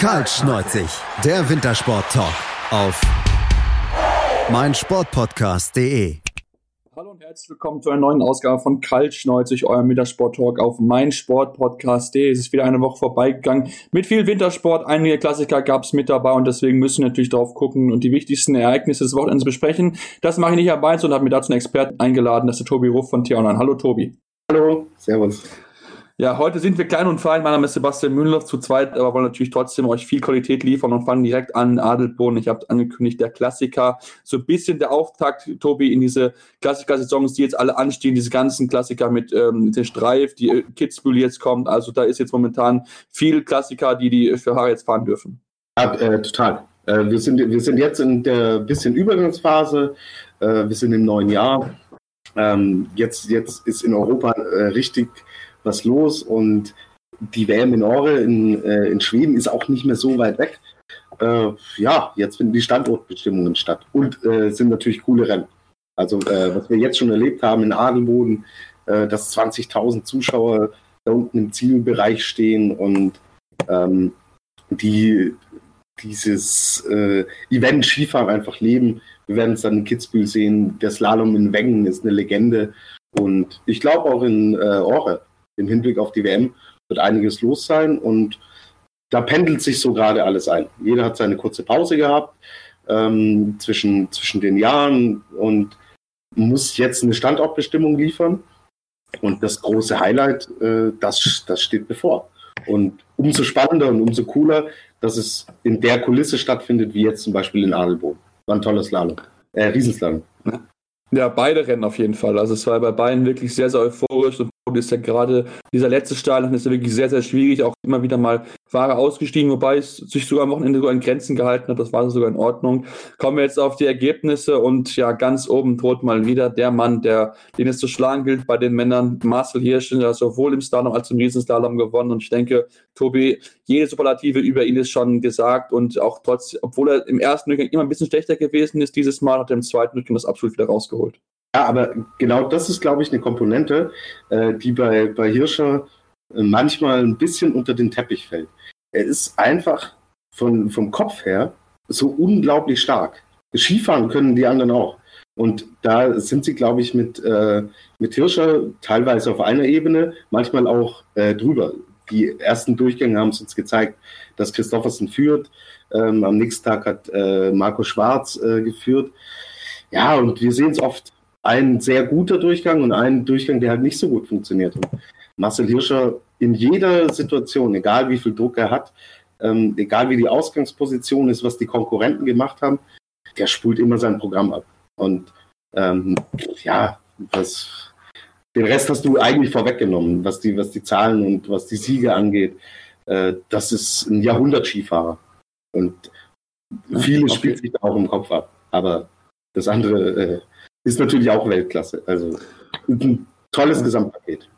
Kaltschneuzig, der Wintersport-Talk auf meinsportpodcast.de. Hallo und herzlich willkommen zu einer neuen Ausgabe von Kaltschneuzig, eurem Wintersport-Talk auf meinsportpodcast.de. Es ist wieder eine Woche vorbeigegangen mit viel Wintersport. Einige Klassiker gab es mit dabei und deswegen müssen wir natürlich drauf gucken und die wichtigsten Ereignisse des Wochenends besprechen. Das mache ich nicht allein und habe mir dazu einen Experten eingeladen. Das ist der Tobi Ruff von T-Online. Hallo Tobi. Hallo, Servus. Ja, heute sind wir klein und fein. Mein Name ist Sebastian Mühlenhoff zu zweit, aber wollen natürlich trotzdem euch viel Qualität liefern und fangen direkt an. Adelboden, ich habe angekündigt, der Klassiker. So ein bisschen der Auftakt, Tobi, in diese Klassiker-Saisons, die jetzt alle anstehen, diese ganzen Klassiker mit ähm, den Streif, die äh, Kitzbühel jetzt kommt. Also da ist jetzt momentan viel Klassiker, die die für Haare jetzt fahren dürfen. Ja, äh, total. Äh, wir, sind, wir sind jetzt in der bisschen Übergangsphase. Äh, wir sind im neuen Jahr. Ähm, jetzt, jetzt ist in Europa äh, richtig was los und die WM in Ore in, äh, in Schweden ist auch nicht mehr so weit weg. Äh, ja, jetzt finden die Standortbestimmungen statt und äh, sind natürlich coole Rennen. Also äh, was wir jetzt schon erlebt haben in Adelboden, äh, dass 20.000 Zuschauer da unten im Zielbereich stehen und ähm, die dieses äh, Event Skifahren einfach leben. Wir werden es dann in Kitzbühel sehen. Der Slalom in Wengen ist eine Legende. Und ich glaube auch in äh, Ore im Hinblick auf die WM wird einiges los sein und da pendelt sich so gerade alles ein. Jeder hat seine kurze Pause gehabt ähm, zwischen, zwischen den Jahren und muss jetzt eine Standortbestimmung liefern. Und das große Highlight, äh, das, das steht bevor. Und umso spannender und umso cooler, dass es in der Kulisse stattfindet, wie jetzt zum Beispiel in Adelboden. War ein tolles Slalom. Äh, Riesenslalom. Ja, beide Rennen auf jeden Fall. Also es war bei beiden wirklich sehr, sehr euphorisch und ist ja gerade dieser letzte Stahl ist ja wirklich sehr, sehr schwierig. Auch immer wieder mal Fahrer ausgestiegen, wobei es sich sogar am Wochenende sogar in Grenzen gehalten hat. Das war sogar in Ordnung. Kommen wir jetzt auf die Ergebnisse und ja, ganz oben droht mal wieder der Mann, der, den es zu schlagen gilt bei den Männern. Marcel Hirsch, der sowohl im Slalom als auch im Riesenslalom gewonnen. Und ich denke, Tobi, jede Superlative über ihn ist schon gesagt und auch trotz, obwohl er im ersten Rückgang immer ein bisschen schlechter gewesen ist, dieses Mal hat er im zweiten Rückgang das absolut wieder rausgeholt. Ja, aber genau das ist, glaube ich, eine Komponente, äh, die bei, bei Hirscher äh, manchmal ein bisschen unter den Teppich fällt. Er ist einfach von, vom Kopf her so unglaublich stark. Skifahren können die anderen auch. Und da sind sie, glaube ich, mit, äh, mit Hirscher teilweise auf einer Ebene, manchmal auch äh, drüber. Die ersten Durchgänge haben es uns gezeigt, dass Christoffersen führt. Ähm, am nächsten Tag hat äh, Marco Schwarz äh, geführt. Ja, und wir sehen es oft ein sehr guter Durchgang und ein Durchgang, der halt nicht so gut funktioniert. Und Marcel Hirscher in jeder Situation, egal wie viel Druck er hat, ähm, egal wie die Ausgangsposition ist, was die Konkurrenten gemacht haben, der spult immer sein Programm ab. Und ähm, ja, das, den Rest hast du eigentlich vorweggenommen, was die, was die Zahlen und was die Siege angeht. Äh, das ist ein Jahrhundert-Skifahrer. Und vieles spielt sich da auch im Kopf ab. Aber das andere äh, ist natürlich auch Weltklasse. Also ein tolles ja. Gesamtpaket.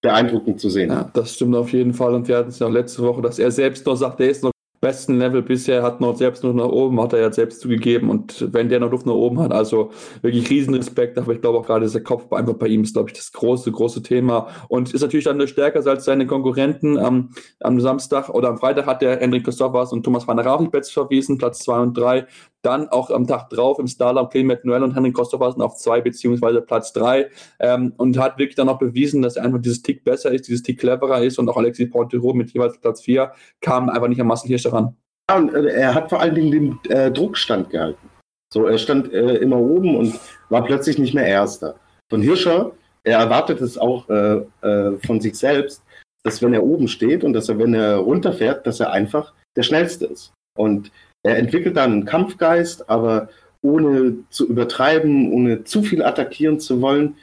Beeindruckend zu sehen. Ja, das stimmt auf jeden Fall. Und wir hatten es ja auch letzte Woche, dass er selbst noch sagt, er ist noch besten Level bisher, hat noch selbst noch nach oben, hat er ja selbst zugegeben und wenn der noch Luft nach oben hat, also wirklich Riesenrespekt, aber ich glaube auch gerade dieser Kopf einfach bei ihm ist, glaube ich, das große, große Thema und ist natürlich dann stärker als seine Konkurrenten. Am, am Samstag oder am Freitag hat der Hendrik Christophers und Thomas van der Rafelbetz verwiesen, Platz zwei und drei. Dann auch am Tag drauf im Starlam Clement Noel und Henrik Christophersen auf zwei beziehungsweise Platz drei ähm, und hat wirklich dann auch bewiesen, dass er einfach dieses Tick besser ist, dieses Tick cleverer ist und auch Alexis Pontero mit jeweils Platz vier kam einfach nicht an Marcel Hirsch ran. Ja, und äh, er hat vor allen Dingen den äh, Druckstand gehalten. So, er stand äh, immer oben und war plötzlich nicht mehr Erster. Von Hirscher, er erwartet es auch äh, äh, von sich selbst, dass wenn er oben steht und dass er, wenn er runterfährt, dass er einfach der Schnellste ist. Und er entwickelt dann einen Kampfgeist, aber ohne zu übertreiben, ohne zu viel attackieren zu wollen.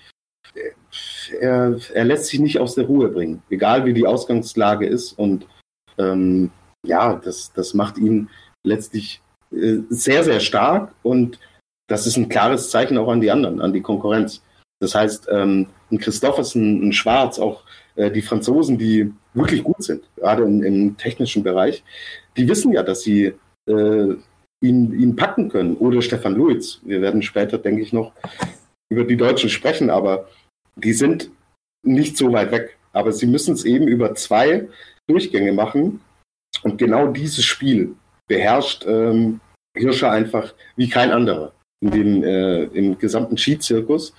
Er, er lässt sich nicht aus der Ruhe bringen, egal wie die Ausgangslage ist. Und ähm, ja, das, das macht ihn letztlich äh, sehr, sehr stark und das ist ein klares Zeichen auch an die anderen, an die Konkurrenz. Das heißt, ähm, ein Christoffersen, ein Schwarz, auch äh, die Franzosen, die wirklich gut sind, gerade im, im, technischen Bereich, die wissen ja, dass sie äh, ihn, ihn packen können. Oder Stefan Luiz. Wir werden später, denke ich, noch über die Deutschen sprechen, aber die sind nicht so weit weg. Aber sie müssen es eben über zwei Durchgänge machen Und genau dieses Spiel beherrscht ähm, Hirscher einfach wie kein anderer in dem, äh, im gesamten Skizirkus.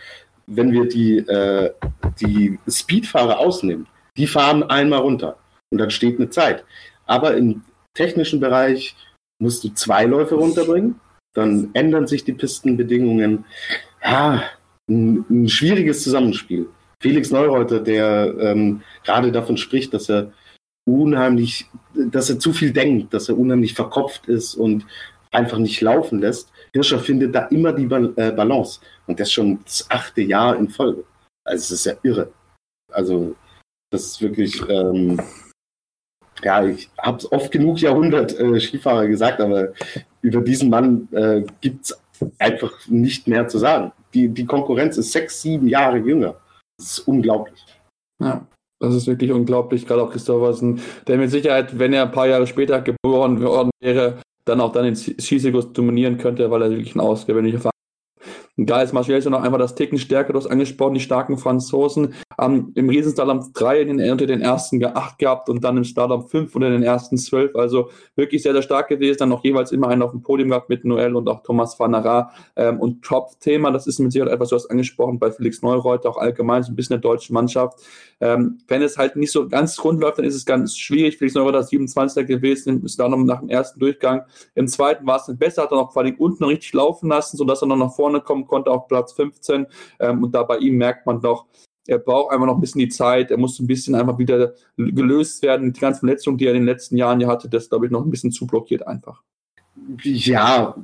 Wenn wir die, äh, die Speedfahrer ausnehmen, die fahren einmal runter und dann steht eine Zeit. Aber im technischen Bereich musst du zwei Läufe runterbringen, dann ändern sich die Pistenbedingungen. Ja, ein, ein schwieriges Zusammenspiel. Felix Neureuter, der ähm, gerade davon spricht, dass er unheimlich, dass er zu viel denkt, dass er unheimlich verkopft ist und einfach nicht laufen lässt. Hirscher findet da immer die äh, Balance und das schon das achte Jahr in Folge. Also es ist ja irre. Also das ist wirklich, ähm, ja, ich habe es oft genug Jahrhundert äh, Skifahrer gesagt, aber über diesen Mann äh, gibt es einfach nicht mehr zu sagen. Die, die Konkurrenz ist sechs, sieben Jahre jünger. Das ist unglaublich. Ja. Das ist wirklich unglaublich, gerade auch Christophersen, der mit Sicherheit, wenn er ein paar Jahre später geboren worden wäre, dann auch dann den Skisirkus dominieren könnte, weil er wirklich ein ausgewöhnlicher Fahrer da ist Marcel noch einfach das Ticken stärker, du hast angesprochen, die starken Franzosen. Ähm, Im Riesenslalom 3 in den, unter den ersten 8 gehabt und dann im Slalom 5 unter den ersten 12. Also wirklich sehr, sehr stark gewesen. Dann noch jeweils immer einen auf dem Podium gehabt mit Noel und auch Thomas van Vanara. Ähm, und Top-Thema, das ist mit Sicherheit etwas, du hast angesprochen, bei Felix Neureuter auch allgemein so ein bisschen der deutschen Mannschaft. Ähm, wenn es halt nicht so ganz rund läuft, dann ist es ganz schwierig. Felix Neureuter ist 27. gewesen im Slalom nach dem ersten Durchgang. Im zweiten war es dann besser, hat er noch vor allem unten richtig laufen lassen, sodass er noch nach vorne kommen konnte auf Platz 15. Ähm, und da bei ihm merkt man doch, er braucht einfach noch ein bisschen die Zeit, er muss ein bisschen einfach wieder gelöst werden. Die ganzen Verletzungen, die er in den letzten Jahren ja hatte, das glaube ich noch ein bisschen zu blockiert einfach. Ja,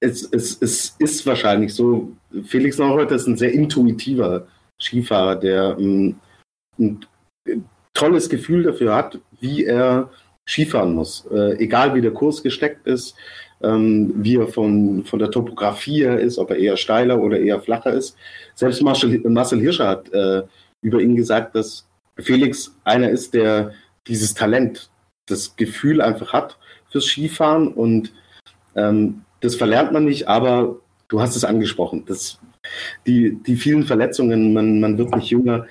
es, es, es ist wahrscheinlich so. Felix Neureuter ist ein sehr intuitiver Skifahrer, der ein, ähm, ein tolles Gefühl dafür hat, wie er Skifahren muss. Äh, egal wie der Kurs gesteckt ist, ähm, wie er von, von der Topografie her ist, ob er eher steiler oder eher flacher ist. Selbst Marcel, Marcel Hirscher hat äh, über ihn gesagt, dass Felix einer ist, der dieses Talent, das Gefühl einfach hat fürs Skifahren und ähm, das verlernt man nicht, aber du hast es angesprochen, das, die, die vielen Verletzungen, man, man wird nicht jünger,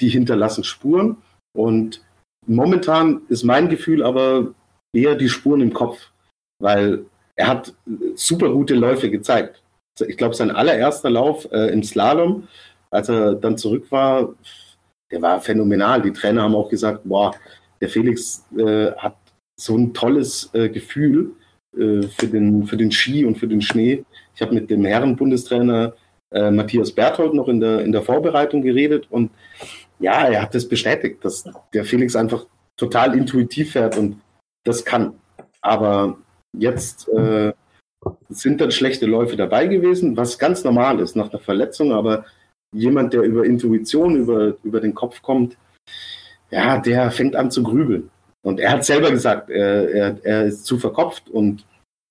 die hinterlassen Spuren und momentan ist mein Gefühl aber eher die Spuren im Kopf, weil er hat super gute Läufe gezeigt. Ich glaube, sein allererster Lauf äh, im Slalom, als er dann zurück war, der war phänomenal. Die Trainer haben auch gesagt, boah, der Felix äh, hat so ein tolles äh, Gefühl äh, für, den, für den Ski und für den Schnee. Ich habe mit dem Herren-Bundestrainer äh, Matthias Berthold noch in der, in der Vorbereitung geredet und ja, er hat das bestätigt, dass der Felix einfach total intuitiv fährt und das kann. Aber Jetzt äh, sind dann schlechte Läufe dabei gewesen, was ganz normal ist nach einer Verletzung, aber jemand, der über Intuition, über, über den Kopf kommt, ja, der fängt an zu grübeln. Und er hat selber gesagt, er, er, er ist zu verkopft und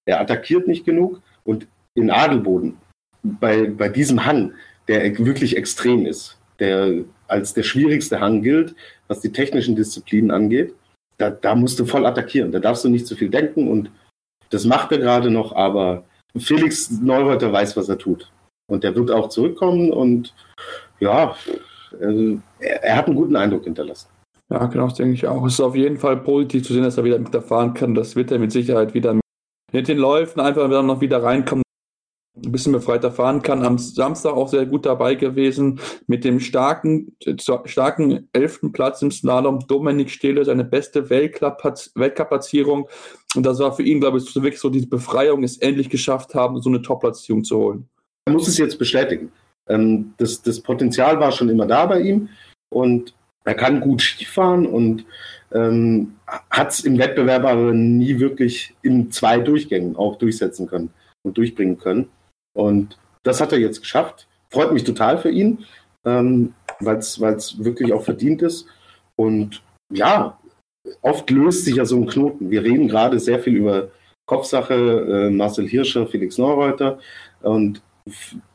er attackiert nicht genug. Und in Adelboden, bei, bei diesem Hang, der wirklich extrem ist, der als der schwierigste Hang gilt, was die technischen Disziplinen angeht, da, da musst du voll attackieren. Da darfst du nicht zu viel denken und das macht er gerade noch, aber Felix Neureuter weiß, was er tut. Und er wird auch zurückkommen und ja, er, hat einen guten Eindruck hinterlassen. Ja, genau, das denke ich auch. Es ist auf jeden Fall positiv zu sehen, dass er wieder mit fahren kann. Das wird er mit Sicherheit wieder mit den Läufen einfach noch wieder reinkommen ein bisschen befreiter fahren kann. Am Samstag auch sehr gut dabei gewesen mit dem starken, starken elften Platz im Slalom. Dominik Stehle, seine beste Weltcup-Platzierung. Und das war für ihn, glaube ich, wirklich so diese Befreiung, es endlich geschafft haben, so eine Top-Platzierung zu holen. Er muss es jetzt bestätigen. Ähm, das, das Potenzial war schon immer da bei ihm und er kann gut Skifahren und ähm, hat es im Wettbewerb aber nie wirklich in zwei Durchgängen auch durchsetzen können und durchbringen können. Und das hat er jetzt geschafft. Freut mich total für ihn, ähm, weil es wirklich auch verdient ist. Und ja, oft löst sich ja so ein Knoten. Wir reden gerade sehr viel über Kopfsache, äh, Marcel Hirscher, Felix Neureuter. Und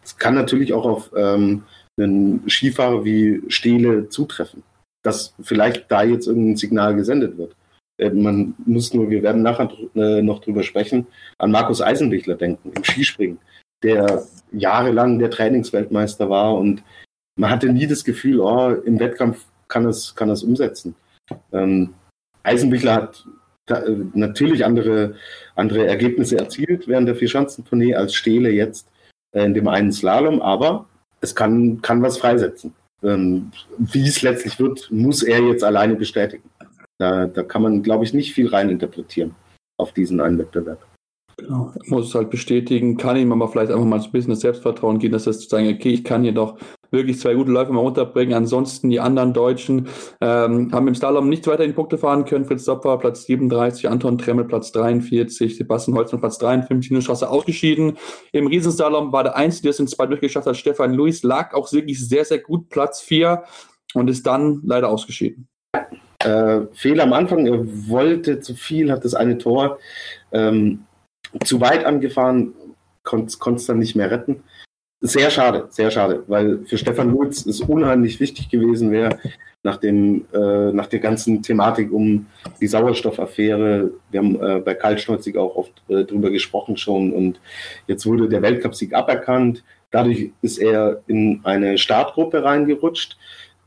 es kann natürlich auch auf ähm, einen Skifahrer wie Stehle zutreffen, dass vielleicht da jetzt irgendein Signal gesendet wird. Äh, man muss nur, wir werden nachher äh, noch drüber sprechen, an Markus Eisenbichler denken, im Skispringen der jahrelang der Trainingsweltmeister war und man hatte nie das Gefühl, oh, im Wettkampf kann es, kann es umsetzen. Ähm, Eisenbichler hat da, äh, natürlich andere, andere Ergebnisse erzielt während der Vierschanzentournee als Stehle jetzt äh, in dem einen Slalom, aber es kann, kann was freisetzen. Ähm, wie es letztlich wird, muss er jetzt alleine bestätigen. Da, da kann man, glaube ich, nicht viel reininterpretieren auf diesen einen Wettbewerb. Genau, muss es halt bestätigen, kann ihm aber vielleicht einfach mal ein bisschen das Selbstvertrauen geben, dass er zu sagen, okay, ich kann hier doch wirklich zwei gute Läufe mal unterbringen. Ansonsten die anderen Deutschen ähm, haben im Slalom nicht weiter in Punkte fahren können. Fritz Dopper Platz 37, Anton Tremmel Platz 43, Sebastian Holzmann Platz 53, Tino Straße ausgeschieden. Im Riesenslalom war der Einzige, der es in zwei durchgeschafft hat, Stefan Luis, lag auch wirklich sehr, sehr gut, Platz 4 und ist dann leider ausgeschieden. Äh, Fehler am Anfang, er wollte zu viel, hat das eine Tor ähm, zu weit angefahren, konnte es dann nicht mehr retten. Sehr schade, sehr schade, weil für Stefan Lutz es unheimlich wichtig gewesen wäre, nach, dem, äh, nach der ganzen Thematik um die Sauerstoffaffäre. Wir haben äh, bei Kaltschneuzig auch oft äh, drüber gesprochen schon und jetzt wurde der Weltcupsieg aberkannt. Dadurch ist er in eine Startgruppe reingerutscht,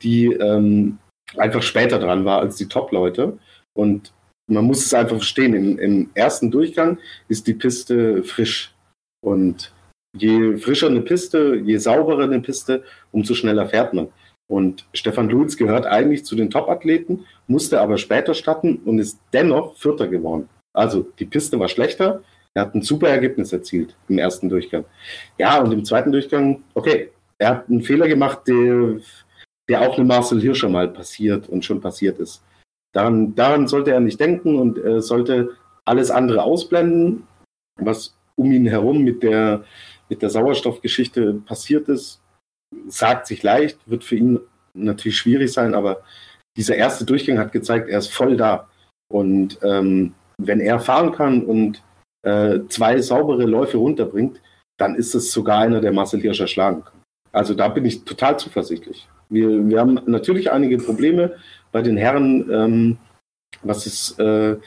die ähm, einfach später dran war als die Top-Leute. Und man muss es einfach verstehen, im, im ersten Durchgang ist die Piste frisch. Und je frischer eine Piste, je sauberer eine Piste, umso schneller fährt man. Und Stefan Lutz gehört eigentlich zu den Top-Athleten, musste aber später starten und ist dennoch Vierter geworden. Also die Piste war schlechter, er hat ein super Ergebnis erzielt im ersten Durchgang. Ja, und im zweiten Durchgang, okay, er hat einen Fehler gemacht, der, der auch einem Marcel Hirscher mal passiert und schon passiert ist. Daran, daran sollte er nicht denken und er sollte alles andere ausblenden, was um ihn herum mit der, mit der Sauerstoffgeschichte passiert ist. Sagt sich leicht, wird für ihn natürlich schwierig sein, aber dieser erste Durchgang hat gezeigt, er ist voll da. Und ähm, wenn er fahren kann und äh, zwei saubere Läufe runterbringt, dann ist es sogar einer, der Marcel Hirscher schlagen kann. Also da bin ich total zuversichtlich. Wir, wir haben natürlich einige Probleme bei den Herren, ähm, was, es, äh,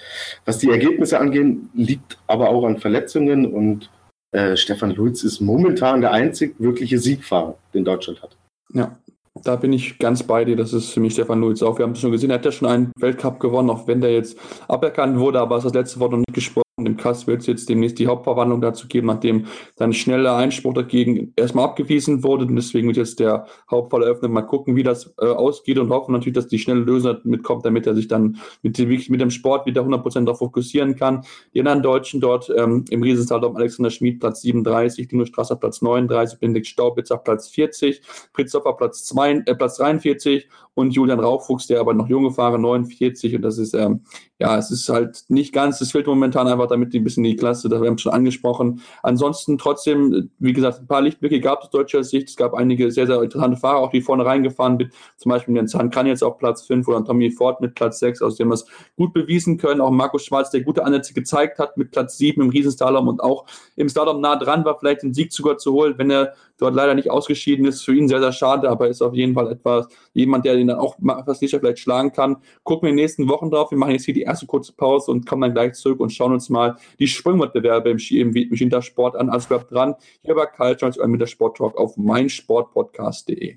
was die Ergebnisse angehen, liegt aber auch an Verletzungen und äh, Stefan Lutz ist momentan der einzig wirkliche Siegfahrer, den Deutschland hat. Ja, da bin ich ganz bei dir. Das ist für mich Stefan Lutz auch. Wir haben es schon gesehen, er hat ja schon einen Weltcup gewonnen, auch wenn der jetzt aberkannt wurde, aber es ist das letzte Wort noch nicht gesprochen. Dem Kass wird es jetzt demnächst die Hauptverwandlung dazu geben, nachdem sein schneller Einspruch dagegen erstmal abgewiesen wurde. Und deswegen wird jetzt der Hauptfall eröffnet. Mal gucken, wie das äh, ausgeht und hoffen natürlich, dass die schnelle Lösung mitkommt, damit er sich dann mit, mit dem Sport wieder 100% darauf fokussieren kann. Die anderen Deutschen dort ähm, im Riesenslalom Alexander Schmid Platz 37, Dino Strasser Platz 39, Benedikt Staubitzer Platz 40, Fritz Hoffer Platz, 2, äh, Platz 43 und Julian Rauchfuchs, der aber noch junge Fahrer 49 und das ist ähm, ja, es ist halt nicht ganz, es fehlt momentan einfach damit ein bisschen die Klasse, das haben wir schon angesprochen. Ansonsten trotzdem, wie gesagt, ein paar Lichtblicke gab es aus deutscher Sicht. Es gab einige sehr, sehr interessante Fahrer, auch die vorne reingefahren sind. Zum Beispiel Jens Hahn kann jetzt auf Platz 5 oder Tommy Ford mit Platz 6, aus dem wir es gut bewiesen können. Auch Markus Schwarz, der gute Ansätze gezeigt hat mit Platz 7 im Riesenslalom und auch im Slalom nah dran war, vielleicht den Sieg sogar zu holen, wenn er dort leider nicht ausgeschieden ist. Für ihn sehr, sehr schade, aber ist auf jeden Fall etwas, jemand, der ihn dann auch fast sicher vielleicht schlagen kann. Gucken wir in den nächsten Wochen drauf. Wir machen jetzt hier die erste kurze Pause und kommen dann gleich zurück und schauen uns mal die Sprungwettbewerbe im, Ski, im, Wintersport an. Also bleibt dran. Hier bei Culture mit der Sport Talk auf meinsportpodcast.de.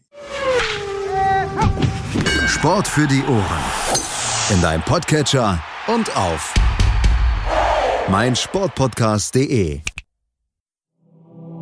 Sport für die Ohren. In deinem Podcatcher und auf meinsportpodcast.de.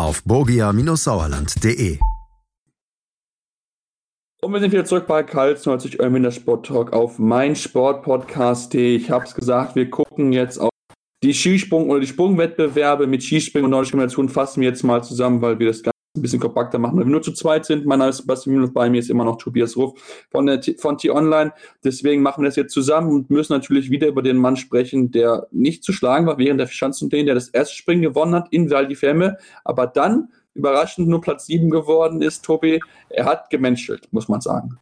auf borgia-sauerland.de. Und wir sind wieder zurück bei Karls 90 Euro der Sport Talk auf meinsportpodcast.de. Ich habe es gesagt, wir gucken jetzt auf die Skisprung- oder die Sprungwettbewerbe mit Skispringen und nordischer Kombination fassen wir jetzt mal zusammen, weil wir das Ganze ein bisschen kompakter machen, weil wir nur zu zweit sind. Mein Name ist Sebastian Müller, bei mir ist immer noch Tobias Ruff von, der T von T-Online. Deswegen machen wir das jetzt zusammen und müssen natürlich wieder über den Mann sprechen, der nicht zu schlagen war während der Schanzentournee, der das erste Springen gewonnen hat in Val di Femme, aber dann überraschend nur Platz 7 geworden ist, Tobi. Er hat gemenschelt, muss man sagen.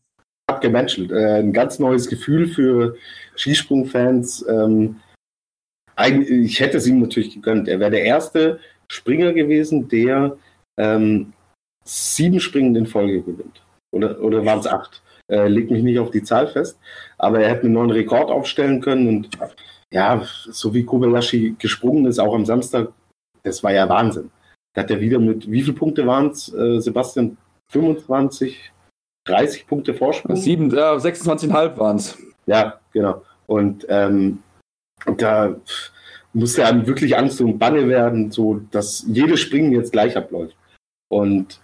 Hat gemenschelt. Äh, ein ganz neues Gefühl für Skisprungfans. Ähm, ich hätte es ihm natürlich gegönnt. Er wäre der erste Springer gewesen, der ähm, sieben Springen in Folge gewinnt. Oder, oder waren es acht? Äh, leg mich nicht auf die Zahl fest. Aber er hätte einen neuen Rekord aufstellen können. Und ja, so wie Kobayashi gesprungen ist, auch am Samstag, das war ja Wahnsinn. Da hat er wieder mit, wie viele Punkte waren es, äh, Sebastian? 25, 30 Punkte Vorsprung? Sieben, äh, 26,5 waren es. Ja, genau. Und ähm, da musste einem wirklich Angst und Bange werden, so dass jedes Springen jetzt gleich abläuft. Und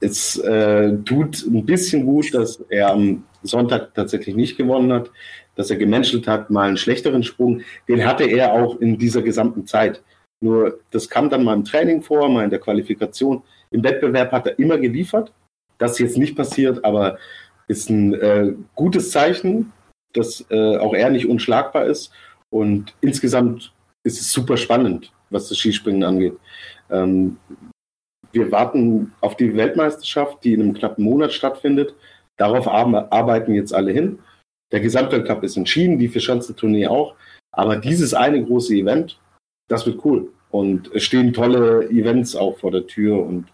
es äh, tut ein bisschen gut, dass er am Sonntag tatsächlich nicht gewonnen hat, dass er gemenschelt hat, mal einen schlechteren Sprung. Den hatte er auch in dieser gesamten Zeit. Nur das kam dann mal im Training vor, mal in der Qualifikation. Im Wettbewerb hat er immer geliefert. Das ist jetzt nicht passiert, aber ist ein äh, gutes Zeichen, dass äh, auch er nicht unschlagbar ist. Und insgesamt ist es super spannend, was das Skispringen angeht. Ähm, wir warten auf die Weltmeisterschaft, die in einem knappen Monat stattfindet. Darauf arbeiten jetzt alle hin. Der Gesamtweltcup ist entschieden, die Vierschanzentournee auch. Aber dieses eine große Event, das wird cool. Und es stehen tolle Events auch vor der Tür. Und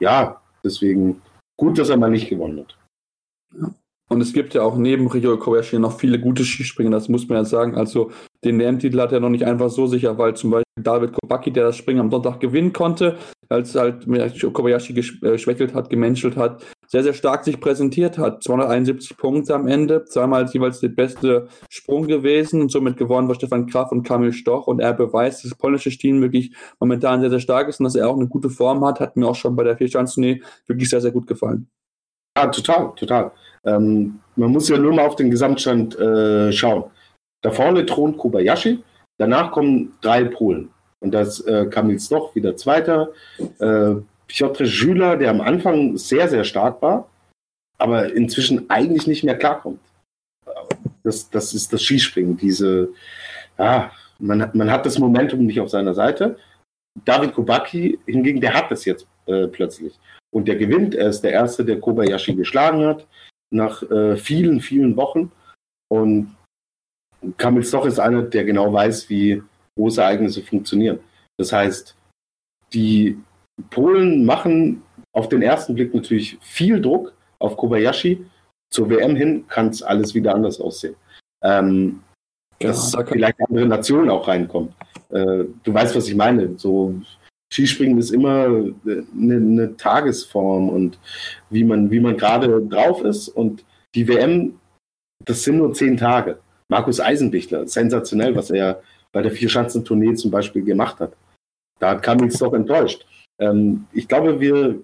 ja, deswegen gut, dass er mal nicht gewonnen hat. Und es gibt ja auch neben Ryo Kobayashi noch viele gute Skispringer, das muss man ja sagen. Also den WM-Titel hat er noch nicht einfach so sicher, weil zum Beispiel David Kobaki, der das Springen am Sonntag gewinnen konnte, als halt Kobayashi geschwächelt hat, gemenschelt hat, sehr, sehr stark sich präsentiert hat. 271 Punkte am Ende, zweimal jeweils der beste Sprung gewesen und somit gewonnen war Stefan Kraft und Kamil Stoch und er beweist, dass das polnische Team wirklich momentan sehr, sehr stark ist und dass er auch eine gute Form hat, hat mir auch schon bei der Vierschanzentournee wirklich sehr, sehr gut gefallen. Ja, total, total. Ähm, man muss ja nur mal auf den Gesamtstand äh, schauen. Da vorne thront Kobayashi, danach kommen drei Polen. Und das äh, Kamil Stoch wieder Zweiter. Äh, Piotr Jüler, der am Anfang sehr, sehr stark war, aber inzwischen eigentlich nicht mehr klarkommt. Das, das ist das Skispringen. Diese, ja, man, man hat das Momentum nicht auf seiner Seite. David Kubacki hingegen, der hat das jetzt äh, plötzlich. Und der gewinnt. Er ist der Erste, der Kobayashi geschlagen hat nach äh, vielen, vielen Wochen. Und Kamil Stoch ist einer, der genau weiß, wie große Ereignisse funktionieren. Das heißt, die Polen machen auf den ersten Blick natürlich viel Druck auf Kobayashi. Zur WM hin kann es alles wieder anders aussehen. Ähm, genau, dass da vielleicht andere Nationen auch reinkommen. Äh, du weißt, was ich meine. So Skispringen ist immer eine, eine Tagesform und wie man, wie man gerade drauf ist. Und die WM, das sind nur zehn Tage. Markus Eisenbichler, sensationell, was er bei der Vierschanzentournee zum Beispiel gemacht hat. Da hat Kamils doch enttäuscht. Ähm, ich glaube, wir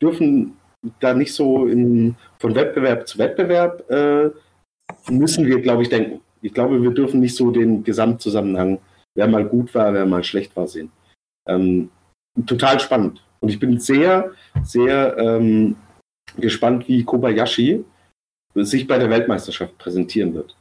dürfen da nicht so in, von Wettbewerb zu Wettbewerb äh, müssen wir, glaube ich, denken. Ich glaube, wir dürfen nicht so den Gesamtzusammenhang, wer mal gut war, wer mal schlecht war, sehen. Ähm, total spannend. Und ich bin sehr, sehr ähm, gespannt, wie Kobayashi sich bei der Weltmeisterschaft präsentieren wird.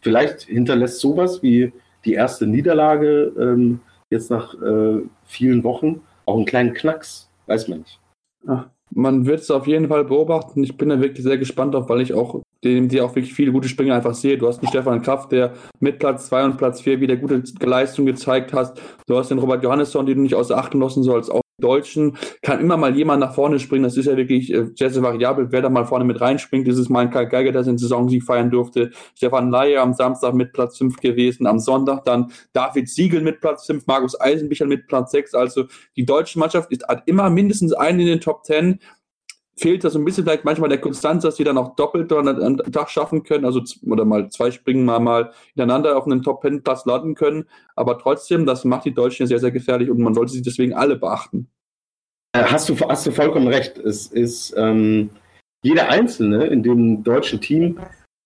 Vielleicht hinterlässt sowas wie die erste Niederlage ähm, jetzt nach äh, vielen Wochen auch einen kleinen Knacks, weiß man nicht. Ach, man wird es auf jeden Fall beobachten. Ich bin da wirklich sehr gespannt auf, weil ich auch dem die auch wirklich viele gute Springer einfach sehe. Du hast einen Stefan Kraft, der mit Platz 2 und Platz 4 wieder gute Leistung gezeigt hat. Du hast den Robert Johannesson, den du nicht außer Acht lassen sollst, auch Deutschen kann immer mal jemand nach vorne springen. Das ist ja wirklich äh, sehr, sehr variabel, wer da mal vorne mit reinspringt. Dieses Mal Karl Geiger, der seinen Saisonsieg feiern durfte. Stefan Leier am Samstag mit Platz 5 gewesen. Am Sonntag dann David Siegel mit Platz 5, Markus Eisenbichler mit Platz 6. Also die deutsche Mannschaft ist, hat immer mindestens einen in den Top 10 fehlt da so ein bisschen vielleicht manchmal der Konstanz, dass die dann auch doppelt an den Tag schaffen können, also oder mal zwei Springen mal, mal hintereinander auf einen Top-Ten-Platz landen können. Aber trotzdem, das macht die Deutschen sehr, sehr gefährlich und man sollte sie deswegen alle beachten. Äh, hast du, hast du vollkommen recht. Es ist ähm, jeder Einzelne in dem deutschen Team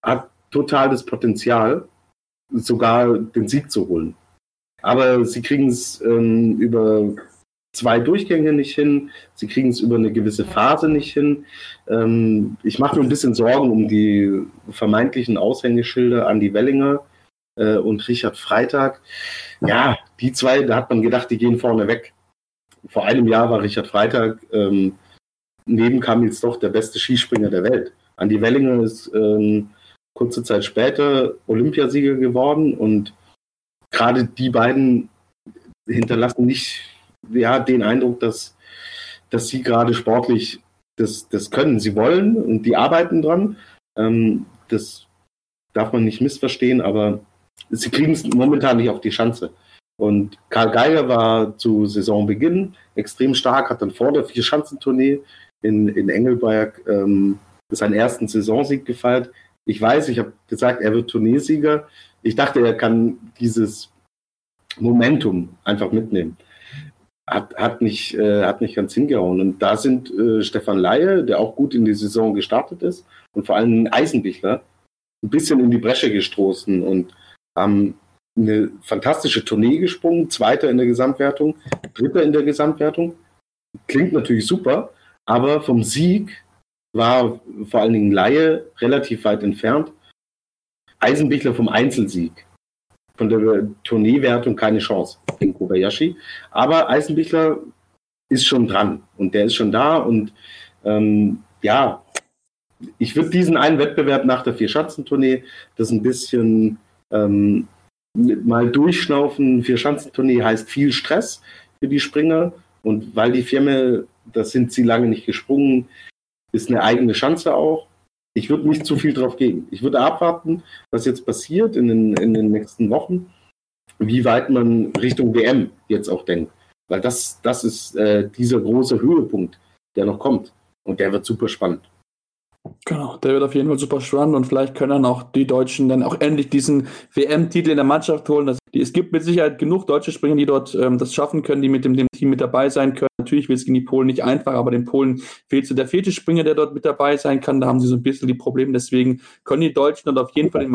hat total das Potenzial, sogar den Sieg zu holen. Aber sie kriegen es ähm, über zwei Durchgänge nicht hin. Sie kriegen es über eine gewisse Phase nicht hin. Ähm, ich mache mir ein bisschen Sorgen um die vermeintlichen Aushängeschilder Andy Wellinger äh, und Richard Freitag. Ja, die zwei, da hat man gedacht, die gehen vorne weg. Vor einem Jahr war Richard Freitag ähm, neben Kamil doch der beste Skispringer der Welt. Andy Wellinger ist ähm, kurze Zeit später Olympiasieger geworden und gerade die beiden hinterlassen nicht ja, den Eindruck, dass, dass sie gerade sportlich das, das können. Sie wollen und die arbeiten dran. Ähm, das darf man nicht missverstehen, aber sie kriegen es momentan nicht auf die Schanze. Und Karl Geiger war zu Saisonbeginn extrem stark, hat dann vor der Vierschanzentournee in, in Engelberg ähm, seinen ersten Saisonsieg gefeiert. Ich weiß, ich habe gesagt, er wird Tourneesieger. Ich dachte, er kann dieses Momentum einfach mitnehmen. Hat, hat, nicht, äh, hat nicht ganz hingehauen. Und da sind äh, Stefan Laie, der auch gut in die Saison gestartet ist, und vor allem Eisenbichler, ein bisschen in die Bresche gestoßen und haben eine fantastische Tournee gesprungen, Zweiter in der Gesamtwertung, Dritter in der Gesamtwertung. Klingt natürlich super, aber vom Sieg war vor allen Dingen Laie relativ weit entfernt. Eisenbichler vom Einzelsieg. Von der Tourneewertung keine Chance gegen Kobayashi. Aber Eisenbichler ist schon dran und der ist schon da und ähm, ja, ich würde diesen einen Wettbewerb nach der Vier-Schanzentournee, das ein bisschen ähm, mal durchschnaufen. Vier-Schanzentournee heißt viel Stress für die Springer und weil die Firma, das sind sie lange nicht gesprungen, ist eine eigene Chance auch. Ich würde nicht zu viel drauf geben. Ich würde abwarten, was jetzt passiert in den, in den nächsten Wochen, wie weit man Richtung WM jetzt auch denkt. Weil das, das ist äh, dieser große Höhepunkt, der noch kommt. Und der wird super spannend. Genau, der wird auf jeden Fall super spannend und vielleicht können dann auch die Deutschen dann auch endlich diesen WM-Titel in der Mannschaft holen. Das, die, es gibt mit Sicherheit genug deutsche Springer, die dort ähm, das schaffen können, die mit dem, dem Team mit dabei sein können. Natürlich wird es gegen die Polen nicht einfach, aber den Polen fehlt so der vierte Springer, der dort mit dabei sein kann. Da haben sie so ein bisschen die Probleme. Deswegen können die Deutschen dort auf jeden Fall den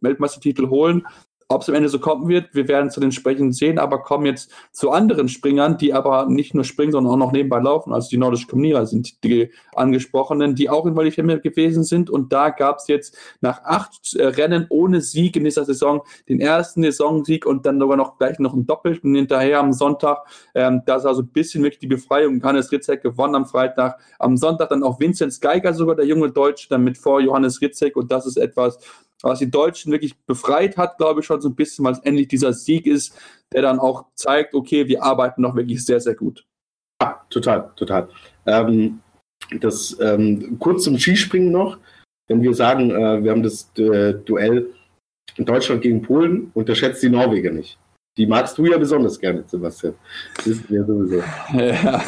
Weltmeistertitel holen. Ob es am Ende so kommen wird, wir werden es dann entsprechend sehen, aber kommen jetzt zu anderen Springern, die aber nicht nur springen, sondern auch noch nebenbei laufen. Also die nordischen Kombinierer sind die angesprochenen, die auch in Qualifier gewesen sind. Und da gab es jetzt nach acht äh, Rennen ohne Sieg in dieser Saison den ersten Saisonsieg und dann sogar noch gleich noch einen Doppelten hinterher am Sonntag. Ähm, das ist also ein bisschen wirklich die Befreiung. Hannes Ritzek gewonnen am Freitag. Am Sonntag dann auch Vincent Geiger, sogar der junge Deutsche, dann mit vor Johannes Ritzek. Und das ist etwas, was die Deutschen wirklich befreit hat, glaube ich schon so ein bisschen, weil es endlich dieser Sieg ist, der dann auch zeigt, okay, wir arbeiten noch wirklich sehr, sehr gut. Ja, total, total. Ähm, das ähm, kurz zum Skispringen noch. Wenn wir sagen, äh, wir haben das äh, Duell in Deutschland gegen Polen, unterschätzt die Norweger nicht. Die magst du ja besonders gerne, Sebastian. Das ist ja sowieso. Ja,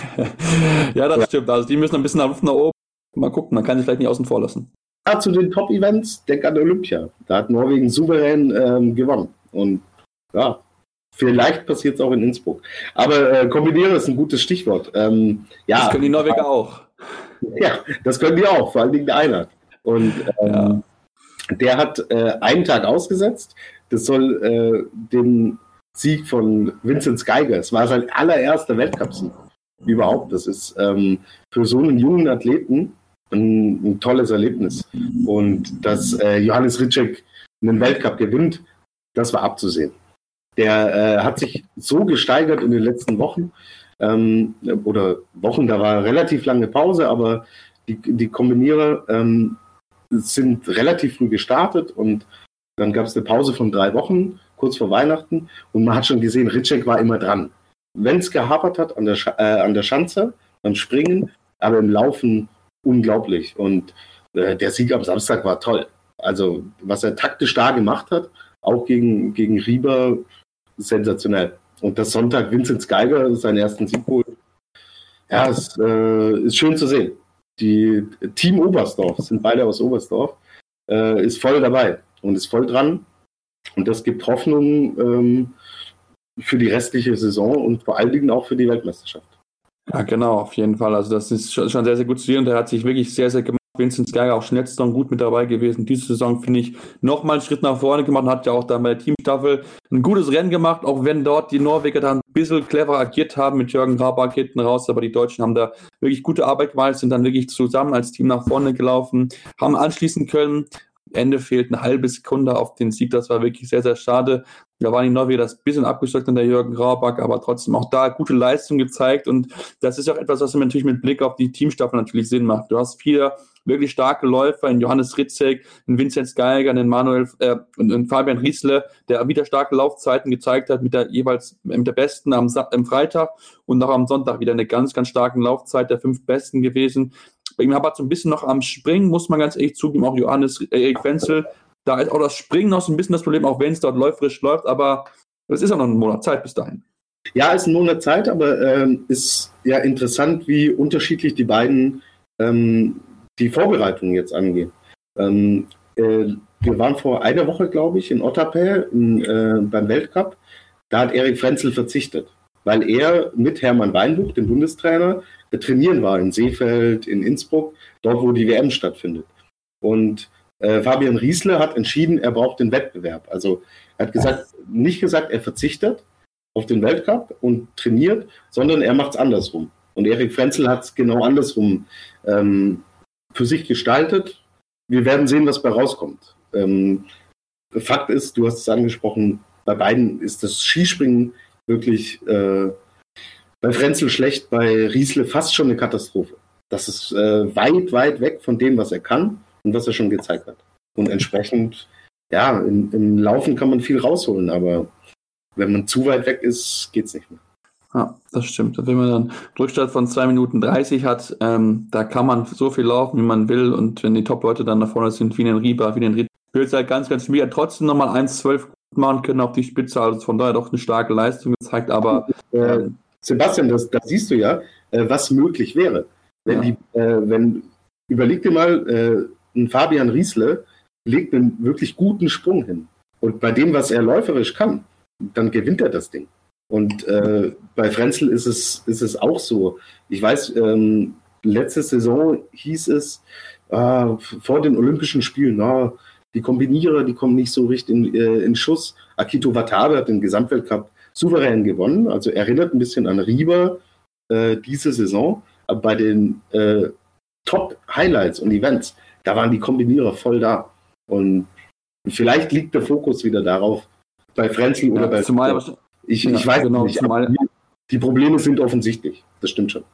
ja das ja. stimmt. Also die müssen ein bisschen nach Luft nach oben. Mal gucken, man kann sich vielleicht nicht außen vor lassen. Ja, zu den Top-Events, denk an Olympia. Da hat Norwegen souverän ähm, gewonnen. Und ja, vielleicht passiert es auch in Innsbruck. Aber äh, kombinieren ist ein gutes Stichwort. Ähm, ja, das können die Norweger auch. Ja, das können die auch, vor allen Dingen der Einheit. Und ähm, ja. der hat äh, einen Tag ausgesetzt. Das soll äh, den Sieg von Vincent Geiger, es war sein allererster Weltcupsieg überhaupt. Das ist ähm, für so einen jungen Athleten ein, ein tolles Erlebnis. Und dass äh, Johannes Ritschek einen Weltcup gewinnt, das war abzusehen. Der äh, hat sich so gesteigert in den letzten Wochen ähm, oder Wochen, da war relativ lange Pause, aber die, die Kombinierer ähm, sind relativ früh gestartet und dann gab es eine Pause von drei Wochen, kurz vor Weihnachten, und man hat schon gesehen, Ritschek war immer dran. Wenn es gehapert hat an der, Sch äh, an der Schanze, beim Springen, aber im Laufen unglaublich. Und äh, der Sieg am Samstag war toll. Also, was er taktisch da gemacht hat, auch gegen, gegen Rieber, sensationell. Und das Sonntag Vincent Geiger seinen ersten Sieg holt. Ja, es äh, ist schön zu sehen. Die Team Oberstdorf, sind beide aus Oberstdorf, äh, ist voll dabei und ist voll dran. Und das gibt Hoffnung ähm, für die restliche Saison und vor allen Dingen auch für die Weltmeisterschaft. Ja, genau, auf jeden Fall. Also das ist schon, sehr, sehr gut zu sehen und er hat sich wirklich sehr, sehr gemacht. Vincent Geiger auch schon letzte Saison gut mit dabei gewesen. Diese Saison finde ich nochmal einen Schritt nach vorne gemacht und hat ja auch dann bei der Teamstaffel ein gutes Rennen gemacht, auch wenn dort die Norweger dann ein bisschen clever agiert haben mit Jürgen Rabak hinten raus, aber die Deutschen haben da wirklich gute Arbeit gemacht, sind dann wirklich zusammen als Team nach vorne gelaufen, haben anschließen können. Ende fehlt eine halbe Sekunde auf den Sieg. Das war wirklich sehr, sehr schade. Da war die Norweger das bisschen abgestockt an der Jürgen Rauback, aber trotzdem auch da gute Leistung gezeigt. Und das ist auch etwas, was natürlich mit Blick auf die Teamstaffel natürlich Sinn macht. Du hast vier wirklich starke Läufer, in Johannes Ritzek, in Vinzenz Geiger, in Manuel, äh, in Fabian Riesle, der wieder starke Laufzeiten gezeigt hat, mit der jeweils mit der besten am, am Freitag und auch am Sonntag wieder eine ganz, ganz starken Laufzeit der fünf besten gewesen. Bei ihm aber so ein bisschen noch am Springen, muss man ganz ehrlich zugeben, auch Johannes äh, Erik Wenzel. Da ist auch das Springen noch so ein bisschen das Problem, auch wenn es dort läuferisch läuft, aber es ist auch noch ein Monat Zeit bis dahin. Ja, ist ein Monat Zeit, aber ähm, ist ja interessant, wie unterschiedlich die beiden ähm, die Vorbereitungen jetzt angehen. Ähm, äh, wir waren vor einer Woche, glaube ich, in Ottapä äh, beim Weltcup. Da hat Erik Frenzel verzichtet, weil er mit Hermann Weinbuch, dem Bundestrainer, trainieren war in Seefeld, in Innsbruck, dort, wo die WM stattfindet. Und äh, Fabian Riesle hat entschieden, er braucht den Wettbewerb. Also er hat gesagt, nicht gesagt, er verzichtet auf den Weltcup und trainiert, sondern er macht es andersrum. Und Erik Frenzel hat es genau andersrum ähm, für sich gestaltet. Wir werden sehen, was bei rauskommt. Ähm, Fakt ist, du hast es angesprochen, bei beiden ist das Skispringen wirklich äh, bei Frenzel schlecht, bei Riesle fast schon eine Katastrophe. Das ist äh, weit, weit weg von dem, was er kann und was er schon gezeigt hat. Und entsprechend, ja, im, im Laufen kann man viel rausholen, aber wenn man zu weit weg ist, geht es nicht mehr. Ja, das stimmt. Wenn man dann Rückstand von 2 Minuten 30 hat, ähm, da kann man so viel laufen, wie man will. Und wenn die Top-Leute dann da vorne sind, wie den Rieber, wie den Ried, wird es halt ganz, ganz schwierig. Trotzdem nochmal 1,12 machen können auf die Spitze. Also von daher doch eine starke Leistung gezeigt. Aber äh, Sebastian, das, das siehst du ja, äh, was möglich wäre. Wenn ja. die, äh, wenn, überleg dir mal, äh, ein Fabian Riesle legt einen wirklich guten Sprung hin. Und bei dem, was er läuferisch kann, dann gewinnt er das Ding. Und äh, bei Frenzel ist es, ist es auch so. Ich weiß, ähm, letzte Saison hieß es äh, vor den Olympischen Spielen, na, die Kombinierer, die kommen nicht so richtig in, äh, in Schuss. Akito Watabe hat den Gesamtweltcup souverän gewonnen, also erinnert ein bisschen an Rieber äh, diese Saison. Aber bei den äh, Top-Highlights und Events, da waren die Kombinierer voll da. Und vielleicht liegt der Fokus wieder darauf, bei Frenzel ja, oder bei. Zumal, ich, ja, ich weiß genau, nicht. Zumal, die, die, Probleme sind offensichtlich. Das stimmt schon.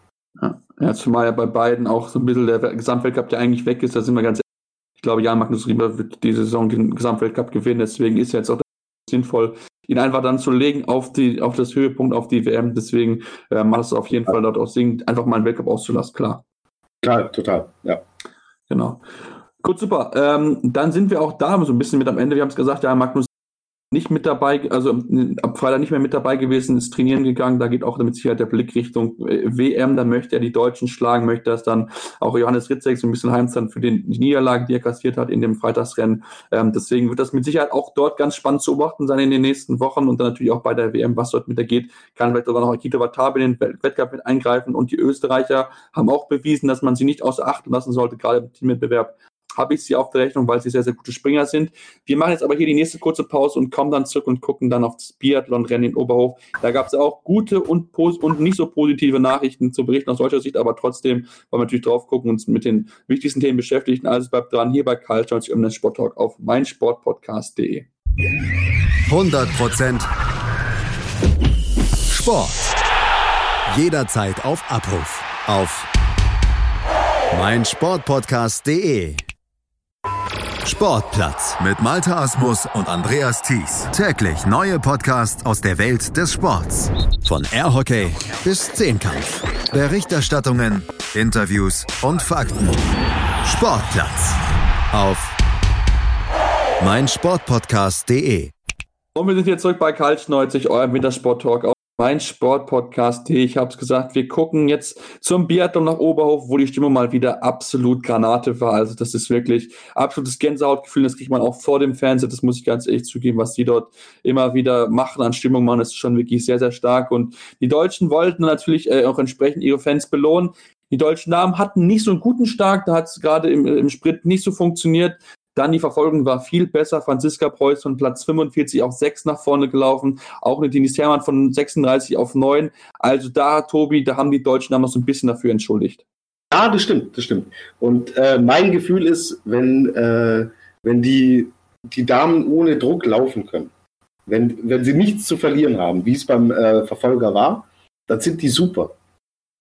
Ja, ja, zumal ja bei beiden auch so ein bisschen der Gesamtweltcup, der eigentlich weg ist, da sind wir ganz ehrlich. Ich glaube, Jan Magnus Rieber wird diese Saison den Gesamtweltcup gewinnen, deswegen ist jetzt auch sinnvoll, ihn einfach dann zu legen auf die, auf das Höhepunkt, auf die WM. Deswegen äh, macht es auf jeden Fall dort auch Sinn, einfach mal einen Weltcup auszulassen, klar. Klar, total, ja. Genau. Gut, super. Ähm, dann sind wir auch da so ein bisschen mit am Ende. Wir haben es gesagt, ja, Magnus nicht mit dabei, also ab Freitag nicht mehr mit dabei gewesen, ist trainieren gegangen. Da geht auch mit Sicherheit der Blick Richtung äh, WM. Da möchte er die Deutschen schlagen, möchte das dann auch Johannes Ritzek so ein bisschen heimzahlen für den, die Niederlage, die er kassiert hat in dem Freitagsrennen. Ähm, deswegen wird das mit Sicherheit auch dort ganz spannend zu beobachten sein in den nächsten Wochen und dann natürlich auch bei der WM, was dort mit der geht. Kann vielleicht auch noch Akito Watabe in den Wettkampf mit eingreifen und die Österreicher haben auch bewiesen, dass man sie nicht außer Acht lassen sollte, gerade im Teamwettbewerb habe ich sie auf der Rechnung, weil sie sehr, sehr gute Springer sind. Wir machen jetzt aber hier die nächste kurze Pause und kommen dann zurück und gucken dann auf das Biathlon-Rennen in Oberhof. Da gab es auch gute und, und nicht so positive Nachrichten zu berichten aus deutscher Sicht, aber trotzdem wollen wir natürlich drauf gucken und uns mit den wichtigsten Themen beschäftigen. Also bleibt dran hier bei Karl Scholz im Sport Talk auf meinsportpodcast.de. 100% Sport. Jederzeit auf Abruf. Auf meinsportpodcast.de. Sportplatz mit Malta Asmus und Andreas Thies. Täglich neue Podcasts aus der Welt des Sports. Von Airhockey bis Zehnkampf. Berichterstattungen, Interviews und Fakten. Sportplatz auf meinsportpodcast.de. Und wir sind jetzt zurück bei Kaltsch 90, eurem Wintersport-Talk mein Sportpodcast. Ich habe es gesagt, wir gucken jetzt zum Biathlon nach Oberhof, wo die Stimmung mal wieder absolut Granate war. Also das ist wirklich absolutes Gänsehautgefühl. Das kriegt man auch vor dem Fernseher. Das muss ich ganz ehrlich zugeben, was die dort immer wieder machen an Stimmung machen, ist schon wirklich sehr, sehr stark. Und die Deutschen wollten natürlich äh, auch entsprechend ihre Fans belohnen. Die deutschen Damen hatten nicht so einen guten Start, da hat es gerade im, im Sprint nicht so funktioniert. Dann die Verfolgung war viel besser. Franziska Preuß von Platz 45 auf 6 nach vorne gelaufen. Auch eine Denise Hermann von 36 auf 9. Also da, Tobi, da haben die Deutschen damals so ein bisschen dafür entschuldigt. Ja, das stimmt, das stimmt. Und äh, mein Gefühl ist, wenn, äh, wenn die, die Damen ohne Druck laufen können, wenn, wenn sie nichts zu verlieren haben, wie es beim äh, Verfolger war, dann sind die super.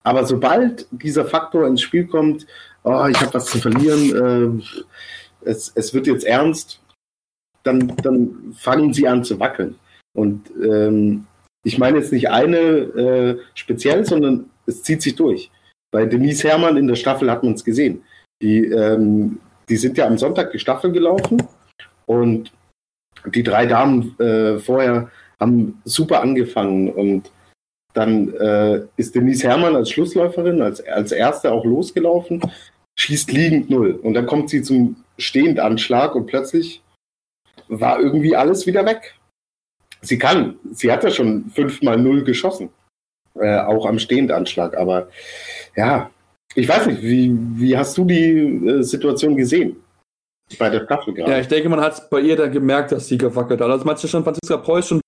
Aber sobald dieser Faktor ins Spiel kommt, oh, ich habe was zu verlieren, äh, es, es wird jetzt ernst, dann, dann fangen sie an zu wackeln. Und ähm, ich meine jetzt nicht eine äh, speziell, sondern es zieht sich durch. Bei Denise Herrmann in der Staffel hat man es gesehen. Die, ähm, die sind ja am Sonntag die Staffel gelaufen und die drei Damen äh, vorher haben super angefangen und dann äh, ist Denise Herrmann als Schlussläuferin, als, als erste auch losgelaufen, schießt liegend null. Und dann kommt sie zum Stehendanschlag und plötzlich war irgendwie alles wieder weg. Sie kann, sie hat ja schon fünfmal null geschossen, äh, auch am Stehendanschlag. Aber ja, ich weiß nicht, wie, wie hast du die äh, Situation gesehen? Bei der Staffel gerade. Ja, ich denke, man hat bei ihr dann gemerkt, dass sie gewackelt hat. Also man hat ja schon Franziska Preuß schon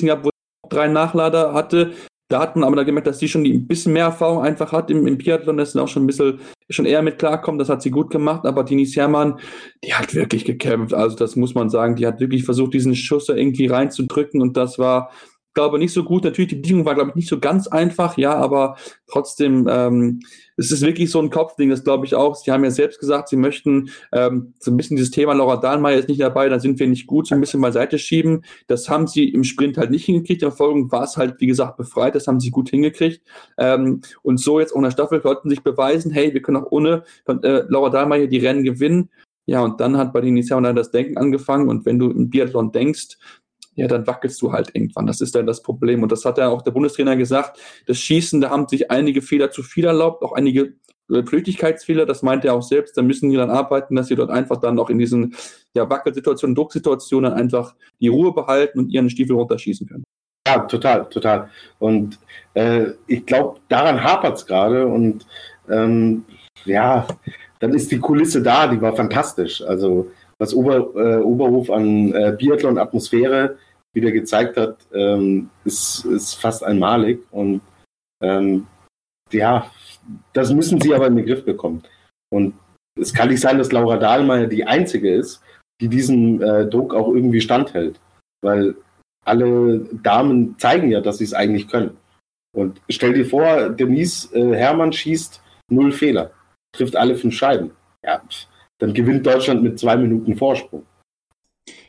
gehabt, wo drei Nachlader hatte. Da hat man aber gemerkt, dass sie schon ein bisschen mehr Erfahrung einfach hat im, im Biathlon, dass sie auch schon ein bisschen schon eher mit klarkommt. Das hat sie gut gemacht. Aber Denise Herrmann, die hat wirklich gekämpft. Also das muss man sagen. Die hat wirklich versucht, diesen Schuss irgendwie reinzudrücken. Und das war, glaube nicht so gut. Natürlich, die Bedingung war, glaube ich, nicht so ganz einfach, ja, aber trotzdem, ähm, es ist wirklich so ein Kopfding, das glaube ich auch. Sie haben ja selbst gesagt, sie möchten ähm, so ein bisschen dieses Thema Laura Dahlmeier ist nicht dabei, dann sind wir nicht gut, so ein bisschen beiseite schieben. Das haben sie im Sprint halt nicht hingekriegt. In der Folge war es halt, wie gesagt, befreit, das haben sie gut hingekriegt. Ähm, und so jetzt ohne Staffel konnten sich beweisen, hey, wir können auch ohne äh, Laura Dahlmeier die Rennen gewinnen. Ja, und dann hat bei den Initialen das Denken angefangen. Und wenn du im Biathlon denkst, ja, dann wackelst du halt irgendwann. Das ist dann das Problem. Und das hat ja auch der Bundestrainer gesagt. Das Schießen, da haben sich einige Fehler zu viel erlaubt, auch einige äh, Flüchtigkeitsfehler, das meint er auch selbst. Da müssen die dann arbeiten, dass sie dort einfach dann auch in diesen ja, Wackelsituationen, Drucksituationen einfach die Ruhe behalten und ihren Stiefel runterschießen können. Ja, total, total. Und äh, ich glaube, daran hapert es gerade. Und ähm, ja, dann ist die Kulisse da, die war fantastisch. Also was Ober, äh, Oberhof an äh, Biathlon-Atmosphäre wieder gezeigt hat, ähm, ist, ist fast einmalig. Und ähm, ja, das müssen sie aber in den Griff bekommen. Und es kann nicht sein, dass Laura Dahlmeier die Einzige ist, die diesem äh, Druck auch irgendwie standhält. Weil alle Damen zeigen ja, dass sie es eigentlich können. Und stell dir vor, Denise äh, Hermann schießt null Fehler, trifft alle fünf Scheiben. Ja, pff, dann gewinnt Deutschland mit zwei Minuten Vorsprung.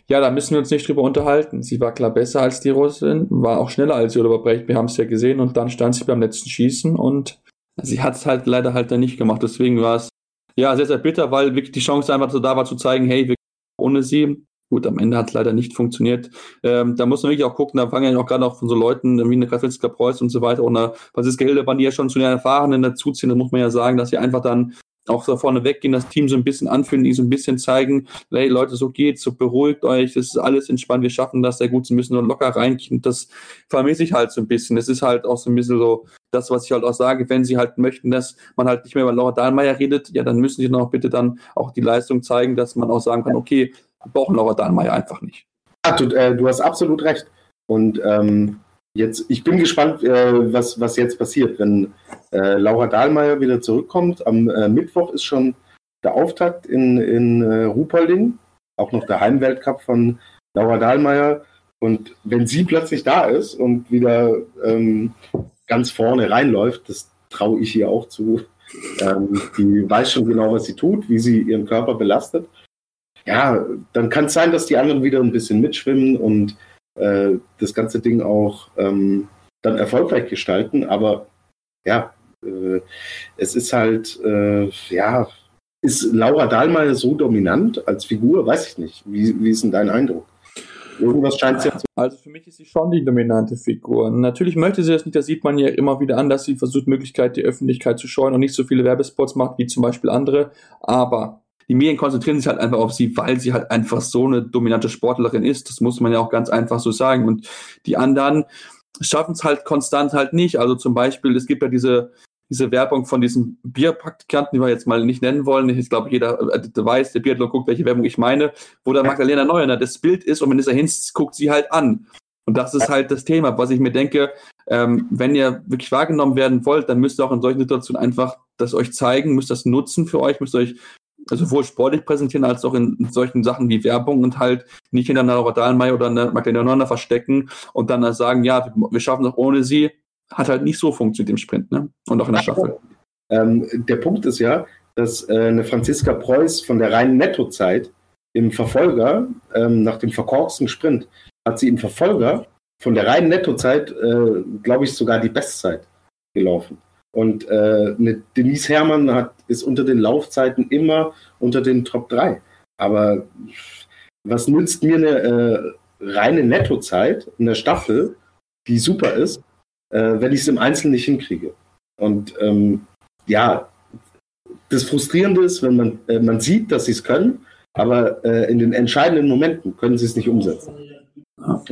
Ja, da müssen wir uns nicht drüber unterhalten. Sie war klar besser als die Russin, war auch schneller als Oliver Brecht, wir haben es ja gesehen und dann stand sie beim letzten Schießen und sie hat es halt leider halt dann nicht gemacht. Deswegen war es ja sehr, sehr bitter, weil wirklich die Chance einfach so da war zu zeigen, hey, wir ohne sie. Gut, am Ende hat es leider nicht funktioniert. Ähm, da muss man wirklich auch gucken, da fangen ja auch gerade auch von so Leuten wie eine Kathlinska Preuß und so weiter und eine Franziska Hildebrand, die ja schon zu den Erfahrenen dazuziehen, da muss man ja sagen, dass sie einfach dann auch so vorne weggehen, das Team so ein bisschen anfühlen, die so ein bisschen zeigen, hey Leute, so geht's, so beruhigt euch, das ist alles entspannt, wir schaffen das sehr gut, sie müssen nur locker reingehen. Das vermisse ich halt so ein bisschen. Das ist halt auch so ein bisschen so das, was ich halt auch sage, wenn sie halt möchten, dass man halt nicht mehr über Laura Dahlmeier redet, ja, dann müssen sie noch bitte dann auch die Leistung zeigen, dass man auch sagen kann, okay, wir brauchen Laura Dahlmeier einfach nicht. Ja, du, äh, du hast absolut recht. Und ähm, Jetzt, ich bin gespannt, äh, was, was jetzt passiert, wenn äh, Laura Dahlmeier wieder zurückkommt. Am äh, Mittwoch ist schon der Auftakt in, in äh, Ruhpolding, auch noch der Heimweltcup von Laura Dahlmeier. Und wenn sie plötzlich da ist und wieder ähm, ganz vorne reinläuft, das traue ich ihr auch zu. Ähm, die weiß schon genau, was sie tut, wie sie ihren Körper belastet. Ja, dann kann es sein, dass die anderen wieder ein bisschen mitschwimmen und äh, das ganze Ding auch ähm, dann erfolgreich gestalten. Aber ja, äh, es ist halt, äh, ja, ist Laura Dahlmeier so dominant als Figur? Weiß ich nicht. Wie, wie ist denn dein Eindruck? Irgendwas scheint ja zu. Also für mich ist sie schon die dominante Figur. Natürlich möchte sie das nicht, das sieht man ja immer wieder an, dass sie versucht, Möglichkeit, die Öffentlichkeit zu scheuen und nicht so viele Werbespots macht wie zum Beispiel andere. Aber die Medien konzentrieren sich halt einfach auf sie, weil sie halt einfach so eine dominante Sportlerin ist. Das muss man ja auch ganz einfach so sagen. Und die anderen schaffen es halt konstant halt nicht. Also zum Beispiel, es gibt ja diese, diese Werbung von diesen Bierpraktikanten, die wir jetzt mal nicht nennen wollen. Ich glaube, jeder äh, weiß, der Biathlon guckt, welche Werbung ich meine, wo da Magdalena Neuner das Bild ist und wenn es dahin guckt sie halt an. Und das ist halt das Thema, was ich mir denke, ähm, wenn ihr wirklich wahrgenommen werden wollt, dann müsst ihr auch in solchen Situationen einfach das euch zeigen, müsst das nutzen für euch, müsst euch sowohl sportlich präsentieren als auch in, solchen Sachen wie Werbung und halt nicht hinter einer Laura Dahlmeier oder einer Magdalena verstecken und dann sagen, ja, wir schaffen das ohne sie. hat halt nicht so funktioniert im Sprint ne? und auch in der Staffel. Ähm, der Punkt ist ja, dass äh, eine Franziska Preuß von der reinen Nettozeit im Verfolger, ähm, nach dem verkorksten Sprint, hat sie im Verfolger von der reinen Nettozeit, äh, glaube ich, sogar die Bestzeit gelaufen. Und äh, eine Denise Herrmann hat, ist unter den Laufzeiten immer unter den Top 3. Aber was nützt mir eine äh, reine Nettozeit in der Staffel, die super ist, äh, wenn ich es im Einzelnen nicht hinkriege? Und ähm, ja, das Frustrierende ist, wenn man, äh, man sieht, dass sie es können, aber äh, in den entscheidenden Momenten können sie es nicht umsetzen. Ja,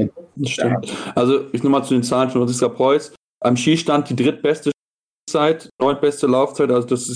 stimmt. Also ich nochmal zu den Zahlen von Franziska Preuß. Am Skistand die drittbeste Zeit, neuntbeste Laufzeit, also das ist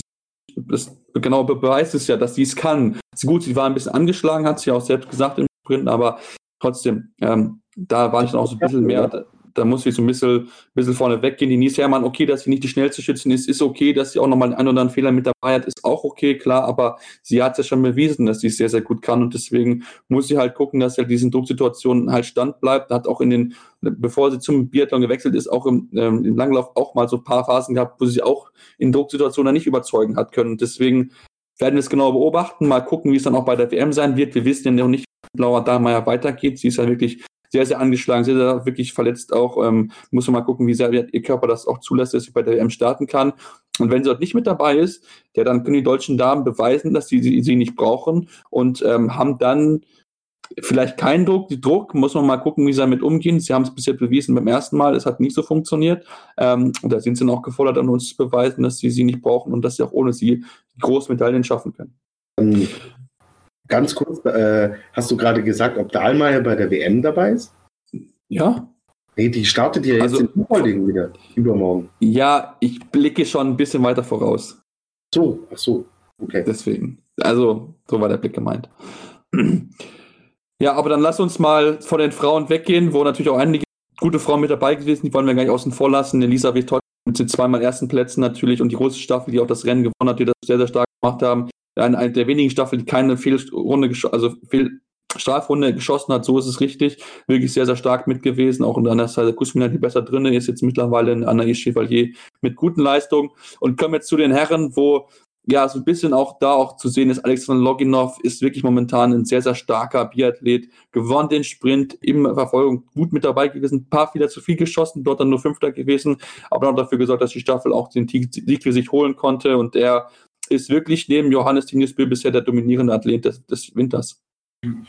das genau beweist es ja, dass sie es kann. Gut, sie war ein bisschen angeschlagen, hat sie auch selbst gesagt im Sprint, aber trotzdem, ähm, da war ich dann auch so ein bisschen mehr, da muss ich so ein bisschen, bisschen vorne weggehen. Die Nies Hermann, okay, dass sie nicht die schnellste Schützin ist, ist okay, dass sie auch nochmal einen oder anderen Fehler mit dabei hat, ist auch okay, klar, aber sie hat es ja schon bewiesen, dass sie es sehr, sehr gut kann und deswegen muss sie halt gucken, dass sie halt diesen Drucksituationen halt stand bleibt. Hat auch in den, bevor sie zum Biathlon gewechselt ist, auch im, ähm, im Langlauf auch mal so ein paar Phasen gehabt, wo sie auch in Drucksituationen nicht überzeugen hat können. Deswegen werden wir es genau beobachten, mal gucken, wie es dann auch bei der WM sein wird. Wir wissen ja noch nicht, wie Laura Dahlmeier weitergeht. Sie ist ja wirklich sehr, sehr angeschlagen, sehr, sehr wirklich verletzt auch. Ähm, muss man mal gucken, wie sehr ihr Körper das auch zulässt, dass sie bei der WM starten kann. Und wenn sie dort nicht mit dabei ist, ja, dann können die deutschen Damen beweisen, dass sie sie, nicht brauchen und ähm, haben dann vielleicht keinen Druck. Die Druck muss man mal gucken, wie sie damit umgehen. Sie haben es bisher bewiesen beim ersten Mal, es hat nicht so funktioniert. Ähm, und da sind sie noch gefordert, an uns zu beweisen, dass sie sie nicht brauchen und dass sie auch ohne sie große Medaillen schaffen können. Ganz kurz, äh, hast du gerade gesagt, ob Dahlmeier bei der WM dabei ist? Ja. Nee, die startet ja jetzt also, in Leopolding wieder, übermorgen. Ja, ich blicke schon ein bisschen weiter voraus. So, ach so, okay. Deswegen. Also, so war der Blick gemeint. Ja, aber dann lass uns mal von den Frauen weggehen, wo natürlich auch einige gute Frauen mit dabei gewesen sind, die wollen wir gar nicht außen vor lassen. Elisabeth Todd mit den zweimal ersten Plätzen natürlich und die große Staffel, die auch das Rennen gewonnen hat, die das sehr, sehr stark gemacht haben eine, eine der wenigen Staffeln, die keine Fehlrunde, also Fehl Strafrunde geschossen hat, so ist es richtig. Wirklich sehr, sehr stark mit gewesen. Auch unter Seite Kusmina, die besser drin ist, jetzt mittlerweile in Anaïs Chevalier mit guten Leistungen. Und kommen jetzt zu den Herren, wo ja, so ein bisschen auch da auch zu sehen ist, Alexander Loginov ist wirklich momentan ein sehr, sehr starker Biathlet, gewonnen den Sprint, im Verfolgung gut mit dabei gewesen, ein paar Fehler zu viel geschossen, dort dann nur Fünfter gewesen, aber auch dafür gesorgt, dass die Staffel auch den Sieg für sich holen konnte und er ist wirklich neben Johannes Tingesbühl bisher der dominierende Athlet des, des Winters.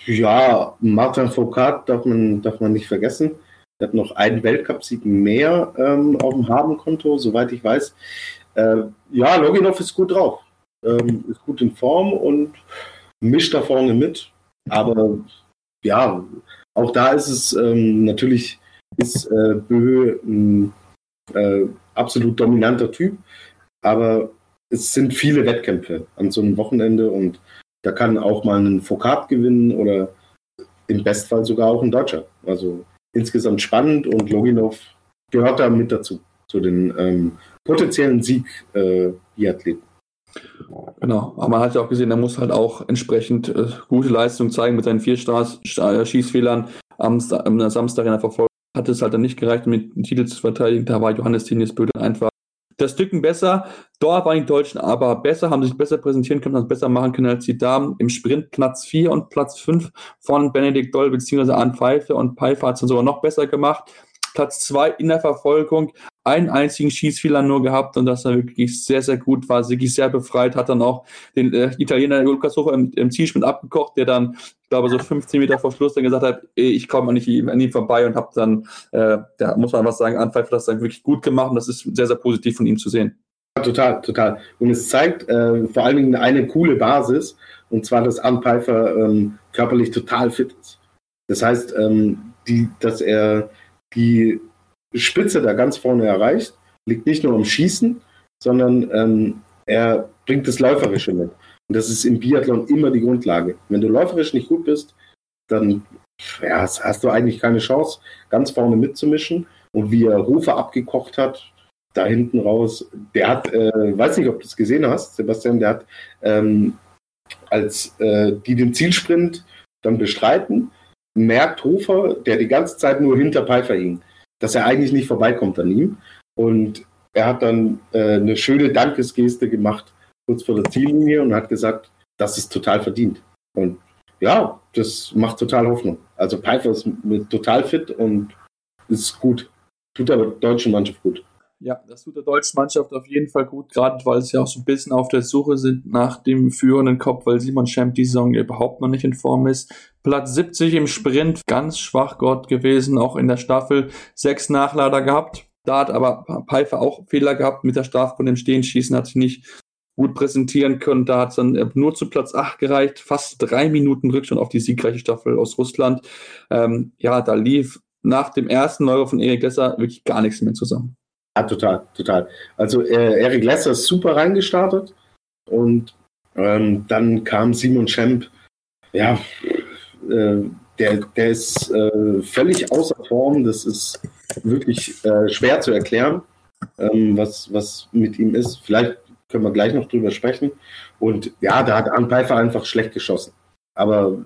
Ja, Martin Foucault darf man, darf man nicht vergessen. Er hat noch einen Weltcupsieg mehr ähm, auf dem Habenkonto, soweit ich weiß. Äh, ja, Loginov ist gut drauf. Ähm, ist gut in Form und mischt da vorne mit. Aber ja, auch da ist es ähm, natürlich, ist äh, Bö ein äh, absolut dominanter Typ. Aber es sind viele Wettkämpfe an so einem Wochenende und da kann auch mal ein Foucault gewinnen oder im Bestfall sogar auch ein Deutscher. Also insgesamt spannend und Loginov gehört da mit dazu, zu den ähm, potenziellen Sieg-Biathleten. Äh, genau, aber man hat ja auch gesehen, er muss halt auch entsprechend äh, gute Leistung zeigen mit seinen vier Stars, äh, Schießfehlern am, am Samstag in der Verfolgung. Hat es halt dann nicht gereicht, mit dem Titel zu verteidigen. Da war Johannes Tinius Böde einfach das Stücken besser. Dort waren die Deutschen aber besser, haben sich besser präsentieren können, haben besser machen können als die Damen. Im Sprint Platz 4 und Platz 5 von Benedikt Doll bzw. Arne Pfeife und Pfeife hat es sogar noch besser gemacht. Platz 2 in der Verfolgung, einen einzigen Schießfehler nur gehabt und das war wirklich sehr, sehr gut, war wirklich sehr befreit, hat dann auch den äh, Italiener Lukas Hofer im, im Zielsprint abgekocht, der dann, glaube, so 15 Meter vor Schluss dann gesagt hat, ich komme nicht an ihm vorbei und habe dann, äh, da muss man was sagen, Anpfeife das dann wirklich gut gemacht und das ist sehr, sehr positiv von ihm zu sehen. Total, total. Und es zeigt äh, vor allen Dingen eine coole Basis, und zwar, dass Anpfeifer ähm, körperlich total fit ist. Das heißt, ähm, die, dass er die Spitze da ganz vorne erreicht, liegt nicht nur am Schießen, sondern ähm, er bringt das Läuferische mit. Und das ist im Biathlon immer die Grundlage. Wenn du läuferisch nicht gut bist, dann ja, hast du eigentlich keine Chance, ganz vorne mitzumischen. Und wie er Rufe abgekocht hat, da hinten raus, der hat, äh, weiß nicht, ob du es gesehen hast, Sebastian, der hat, ähm, als äh, die den Zielsprint dann bestreiten, merkt Hofer, der die ganze Zeit nur hinter Pfeiffer hing, dass er eigentlich nicht vorbeikommt an ihm. Und er hat dann äh, eine schöne Dankesgeste gemacht, kurz vor der Ziellinie, und hat gesagt, das ist total verdient. Und ja, das macht total Hoffnung. Also Pfeiffer ist total fit und ist gut. Tut der deutschen Mannschaft gut. Ja, das tut der deutschen Mannschaft auf jeden Fall gut, gerade weil sie auch so ein bisschen auf der Suche sind nach dem führenden Kopf, weil Simon Schemp die Saison überhaupt noch nicht in Form ist. Platz 70 im Sprint, ganz schwach Gott gewesen, auch in der Staffel sechs Nachlader gehabt. Da hat aber Pfeiffer auch Fehler gehabt mit der Strafe von dem Stehenschießen, hat sich nicht gut präsentieren können. Da hat es dann äh, nur zu Platz 8 gereicht, fast drei Minuten Rückstand auf die siegreiche Staffel aus Russland. Ähm, ja, da lief nach dem ersten Euro von Erik Lesser wirklich gar nichts mehr zusammen. Ja, total, total. Also äh, Erik Lesser ist super reingestartet und ähm, dann kam Simon Schemp, ja, äh, der, der ist äh, völlig außer Form. Das ist wirklich äh, schwer zu erklären, ähm, was, was mit ihm ist. Vielleicht können wir gleich noch drüber sprechen. Und ja, da hat Arne Pfeiffer einfach schlecht geschossen. Aber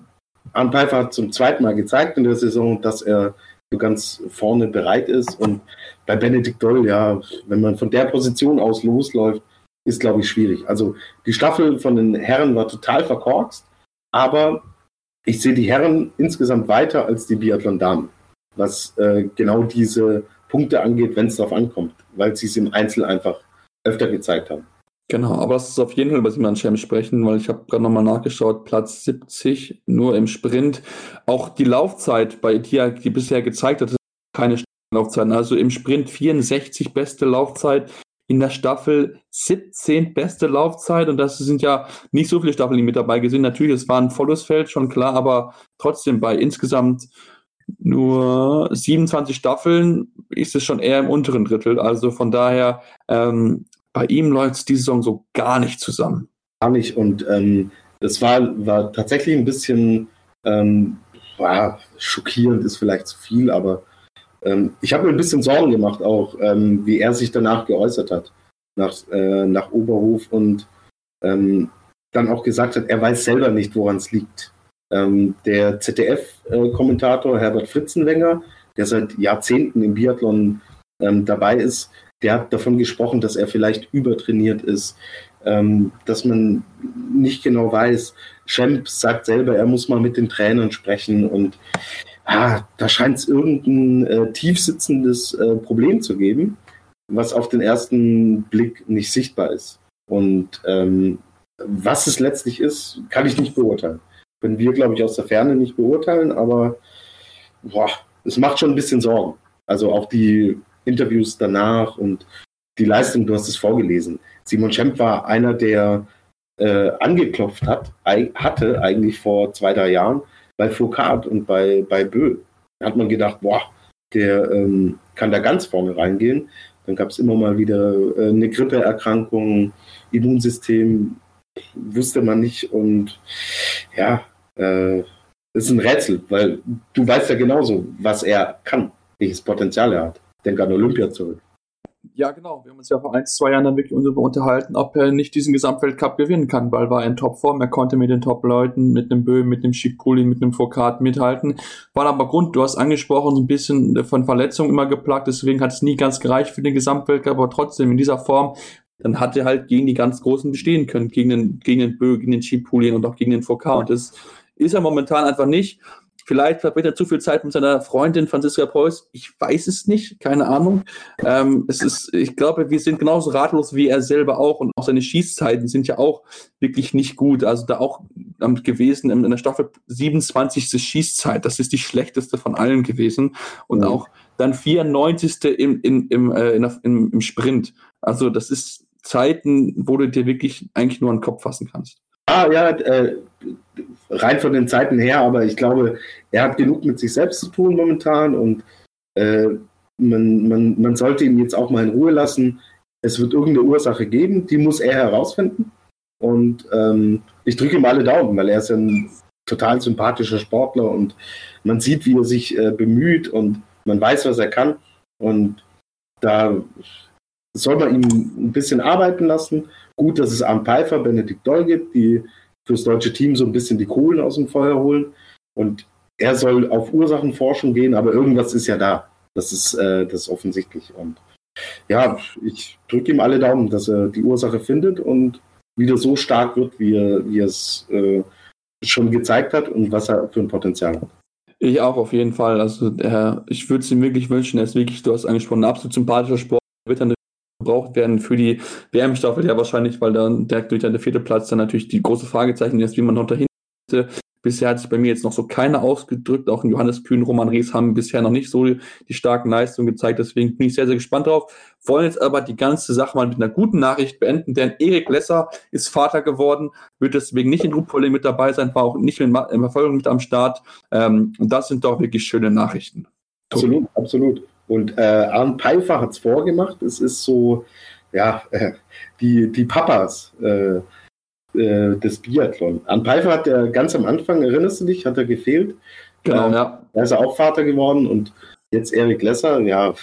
Arne Pfeiffer hat zum zweiten Mal gezeigt in der Saison, dass er so ganz vorne bereit ist. Und bei Benedikt Doll, ja, wenn man von der Position aus losläuft, ist, glaube ich, schwierig. Also die Staffel von den Herren war total verkorkst, aber ich sehe die Herren insgesamt weiter als die Biathlon-Damen, was äh, genau diese Punkte angeht, wenn es darauf ankommt, weil sie es im Einzel einfach öfter gezeigt haben. Genau, aber es ist auf jeden Fall über Simon Schirm sprechen, weil ich habe gerade nochmal nachgeschaut, Platz 70 nur im Sprint. Auch die Laufzeit bei Tia, die bisher gezeigt hat, keine Laufzeiten. Also im Sprint 64 beste Laufzeit, in der Staffel 17 beste Laufzeit und das sind ja nicht so viele Staffeln, die mit dabei sind. Natürlich, es war ein volles Feld, schon klar, aber trotzdem bei insgesamt nur 27 Staffeln ist es schon eher im unteren Drittel. Also von daher ähm, bei ihm läuft es diese Saison so gar nicht zusammen. Gar nicht. Und ähm, das war, war tatsächlich ein bisschen ähm, ja, schockierend, ist vielleicht zu viel, aber ähm, ich habe mir ein bisschen Sorgen gemacht, auch ähm, wie er sich danach geäußert hat, nach, äh, nach Oberhof und ähm, dann auch gesagt hat, er weiß selber nicht, woran es liegt. Ähm, der ZDF-Kommentator Herbert Fritzenwenger, der seit Jahrzehnten im Biathlon ähm, dabei ist, der hat davon gesprochen, dass er vielleicht übertrainiert ist, ähm, dass man nicht genau weiß. Schemp sagt selber, er muss mal mit den Trainern sprechen und ah, da scheint es irgendein äh, tiefsitzendes äh, Problem zu geben, was auf den ersten Blick nicht sichtbar ist. Und ähm, was es letztlich ist, kann ich nicht beurteilen. Können wir, glaube ich, aus der Ferne nicht beurteilen, aber boah, es macht schon ein bisschen Sorgen. Also auch die Interviews danach und die Leistung, du hast es vorgelesen. Simon Schemp war einer, der äh, angeklopft hat, hatte eigentlich vor zwei, drei Jahren bei Foucault und bei, bei Bö. Da hat man gedacht, boah, der ähm, kann da ganz vorne reingehen. Dann gab es immer mal wieder äh, eine Grippeerkrankung, Immunsystem wusste man nicht und ja, äh, ist ein Rätsel, weil du weißt ja genauso, was er kann, welches Potenzial er hat denke an Olympia zurück. Ja, genau. Wir haben uns ja vor ein, zwei Jahren dann wirklich darüber unterhalten, ob er nicht diesen Gesamtweltcup gewinnen kann, weil war er in Topform. Er konnte mit den Top-Leuten, mit dem Böhm, mit dem Schipuli, mit dem Foucault mithalten. War aber Grund, du hast angesprochen, so ein bisschen von Verletzungen immer geplagt, deswegen hat es nie ganz gereicht für den Gesamtweltcup, aber trotzdem in dieser Form, dann hat er halt gegen die ganz Großen bestehen können, gegen den, gegen den Bö, gegen den Schipulin und auch gegen den Foucault. Und das ist er momentan einfach nicht. Vielleicht verbringt er zu viel Zeit mit seiner Freundin Franziska Preuß. Ich weiß es nicht, keine Ahnung. Ähm, es ist, ich glaube, wir sind genauso ratlos wie er selber auch und auch seine Schießzeiten sind ja auch wirklich nicht gut. Also da auch gewesen in der Staffel 27. Schießzeit. Das ist die schlechteste von allen gewesen und mhm. auch dann 94. im, im, im, äh, im, im Sprint. Also das ist Zeiten, wo du dir wirklich eigentlich nur an den Kopf fassen kannst. Ah, ja, äh, rein von den Zeiten her, aber ich glaube, er hat genug mit sich selbst zu tun momentan und äh, man, man, man sollte ihn jetzt auch mal in Ruhe lassen. Es wird irgendeine Ursache geben, die muss er herausfinden. Und ähm, ich drücke ihm alle Daumen, weil er ist ein total sympathischer Sportler und man sieht, wie er sich äh, bemüht und man weiß, was er kann. Und da soll man ihm ein bisschen arbeiten lassen. Gut, dass es Arne Pfeiffer, Benedikt Doll gibt, die fürs deutsche Team so ein bisschen die Kohlen aus dem Feuer holen. Und er soll auf Ursachenforschung gehen, aber irgendwas ist ja da. Das ist, äh, das ist offensichtlich. Und ja, ich drücke ihm alle Daumen, dass er die Ursache findet und wieder so stark wird, wie er, wie er es äh, schon gezeigt hat und was er für ein Potenzial hat. Ich auch auf jeden Fall. Also äh, ich würde es ihm wirklich wünschen. Er ist wirklich, du hast angesprochen, ein absolut sympathischer Sport. Wird dann gebraucht werden für die WM-Staffel ja wahrscheinlich, weil dann direkt durch der vierte Platz dann natürlich die große Fragezeichen ist, wie man noch dahin Bisher hat sich bei mir jetzt noch so keiner ausgedrückt. Auch Johannes Kühn, Roman Rees haben bisher noch nicht so die starken Leistungen gezeigt. Deswegen bin ich sehr, sehr gespannt drauf. Wollen jetzt aber die ganze Sache mal mit einer guten Nachricht beenden, denn Erik Lesser ist Vater geworden, wird deswegen nicht in Gruppvolley mit dabei sein, war auch nicht in Verfolgung mit am Start. Ähm, und das sind doch wirklich schöne Nachrichten. Absolut, absolut. Und äh, Arndt Pfeiffer hat es vorgemacht. Es ist so, ja, äh, die, die Papas. Äh, äh, des Biathlon. An Pfeiffer hat er ganz am Anfang, erinnerst du dich, hat er gefehlt. Genau, äh, ja. Da ist er auch Vater geworden und jetzt Erik Lesser, ja,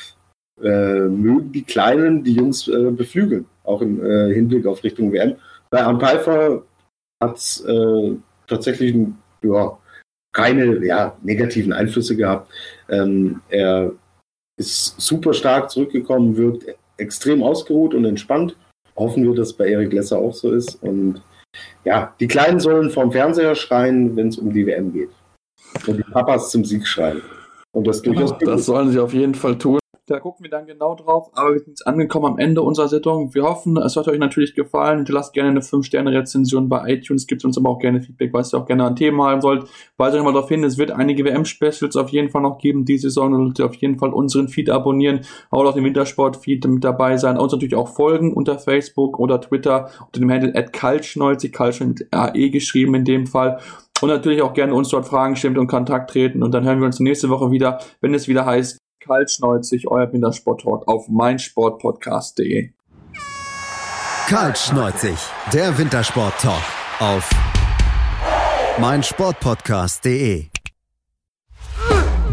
äh, mögen die Kleinen die Jungs äh, beflügeln, auch im Hinblick auf Richtung WM. Bei An Pfeiffer hat es tatsächlich ja, keine ja, negativen Einflüsse gehabt. Ähm, er ist super stark zurückgekommen, wirkt extrem ausgeruht und entspannt. Hoffen wir, dass bei Erik Lesser auch so ist. Und ja, die Kleinen sollen vom Fernseher schreien, wenn es um die WM geht. Und die Papas zum Sieg schreien. Und das durchaus. Ja, das sollen sie auf jeden Fall tun. Da gucken wir dann genau drauf. Aber wir sind jetzt angekommen am Ende unserer Sendung. Wir hoffen, es hat euch natürlich gefallen. Hinterlasst gerne eine 5-Sterne-Rezension bei iTunes. Gibt uns aber auch gerne Feedback, was ihr auch gerne an Themen haben sollt. Weise euch mal darauf hin, es wird einige WM-Specials auf jeden Fall noch geben. Die Saison solltet ihr auf jeden Fall unseren Feed abonnieren. Auch auf dem Wintersport-Feed mit dabei sein. Uns natürlich auch folgen unter Facebook oder Twitter unter dem Handle at Kaltschnolzi, Kaltsch mit AE geschrieben in dem Fall. Und natürlich auch gerne uns dort Fragen stellen und Kontakt treten. Und dann hören wir uns nächste Woche wieder, wenn es wieder heißt, Kaltschneuzig, euer Wintersport-Talk auf meinsportpodcast.de. Kaltschneuzig, der Wintersport-Talk auf meinsportpodcast.de.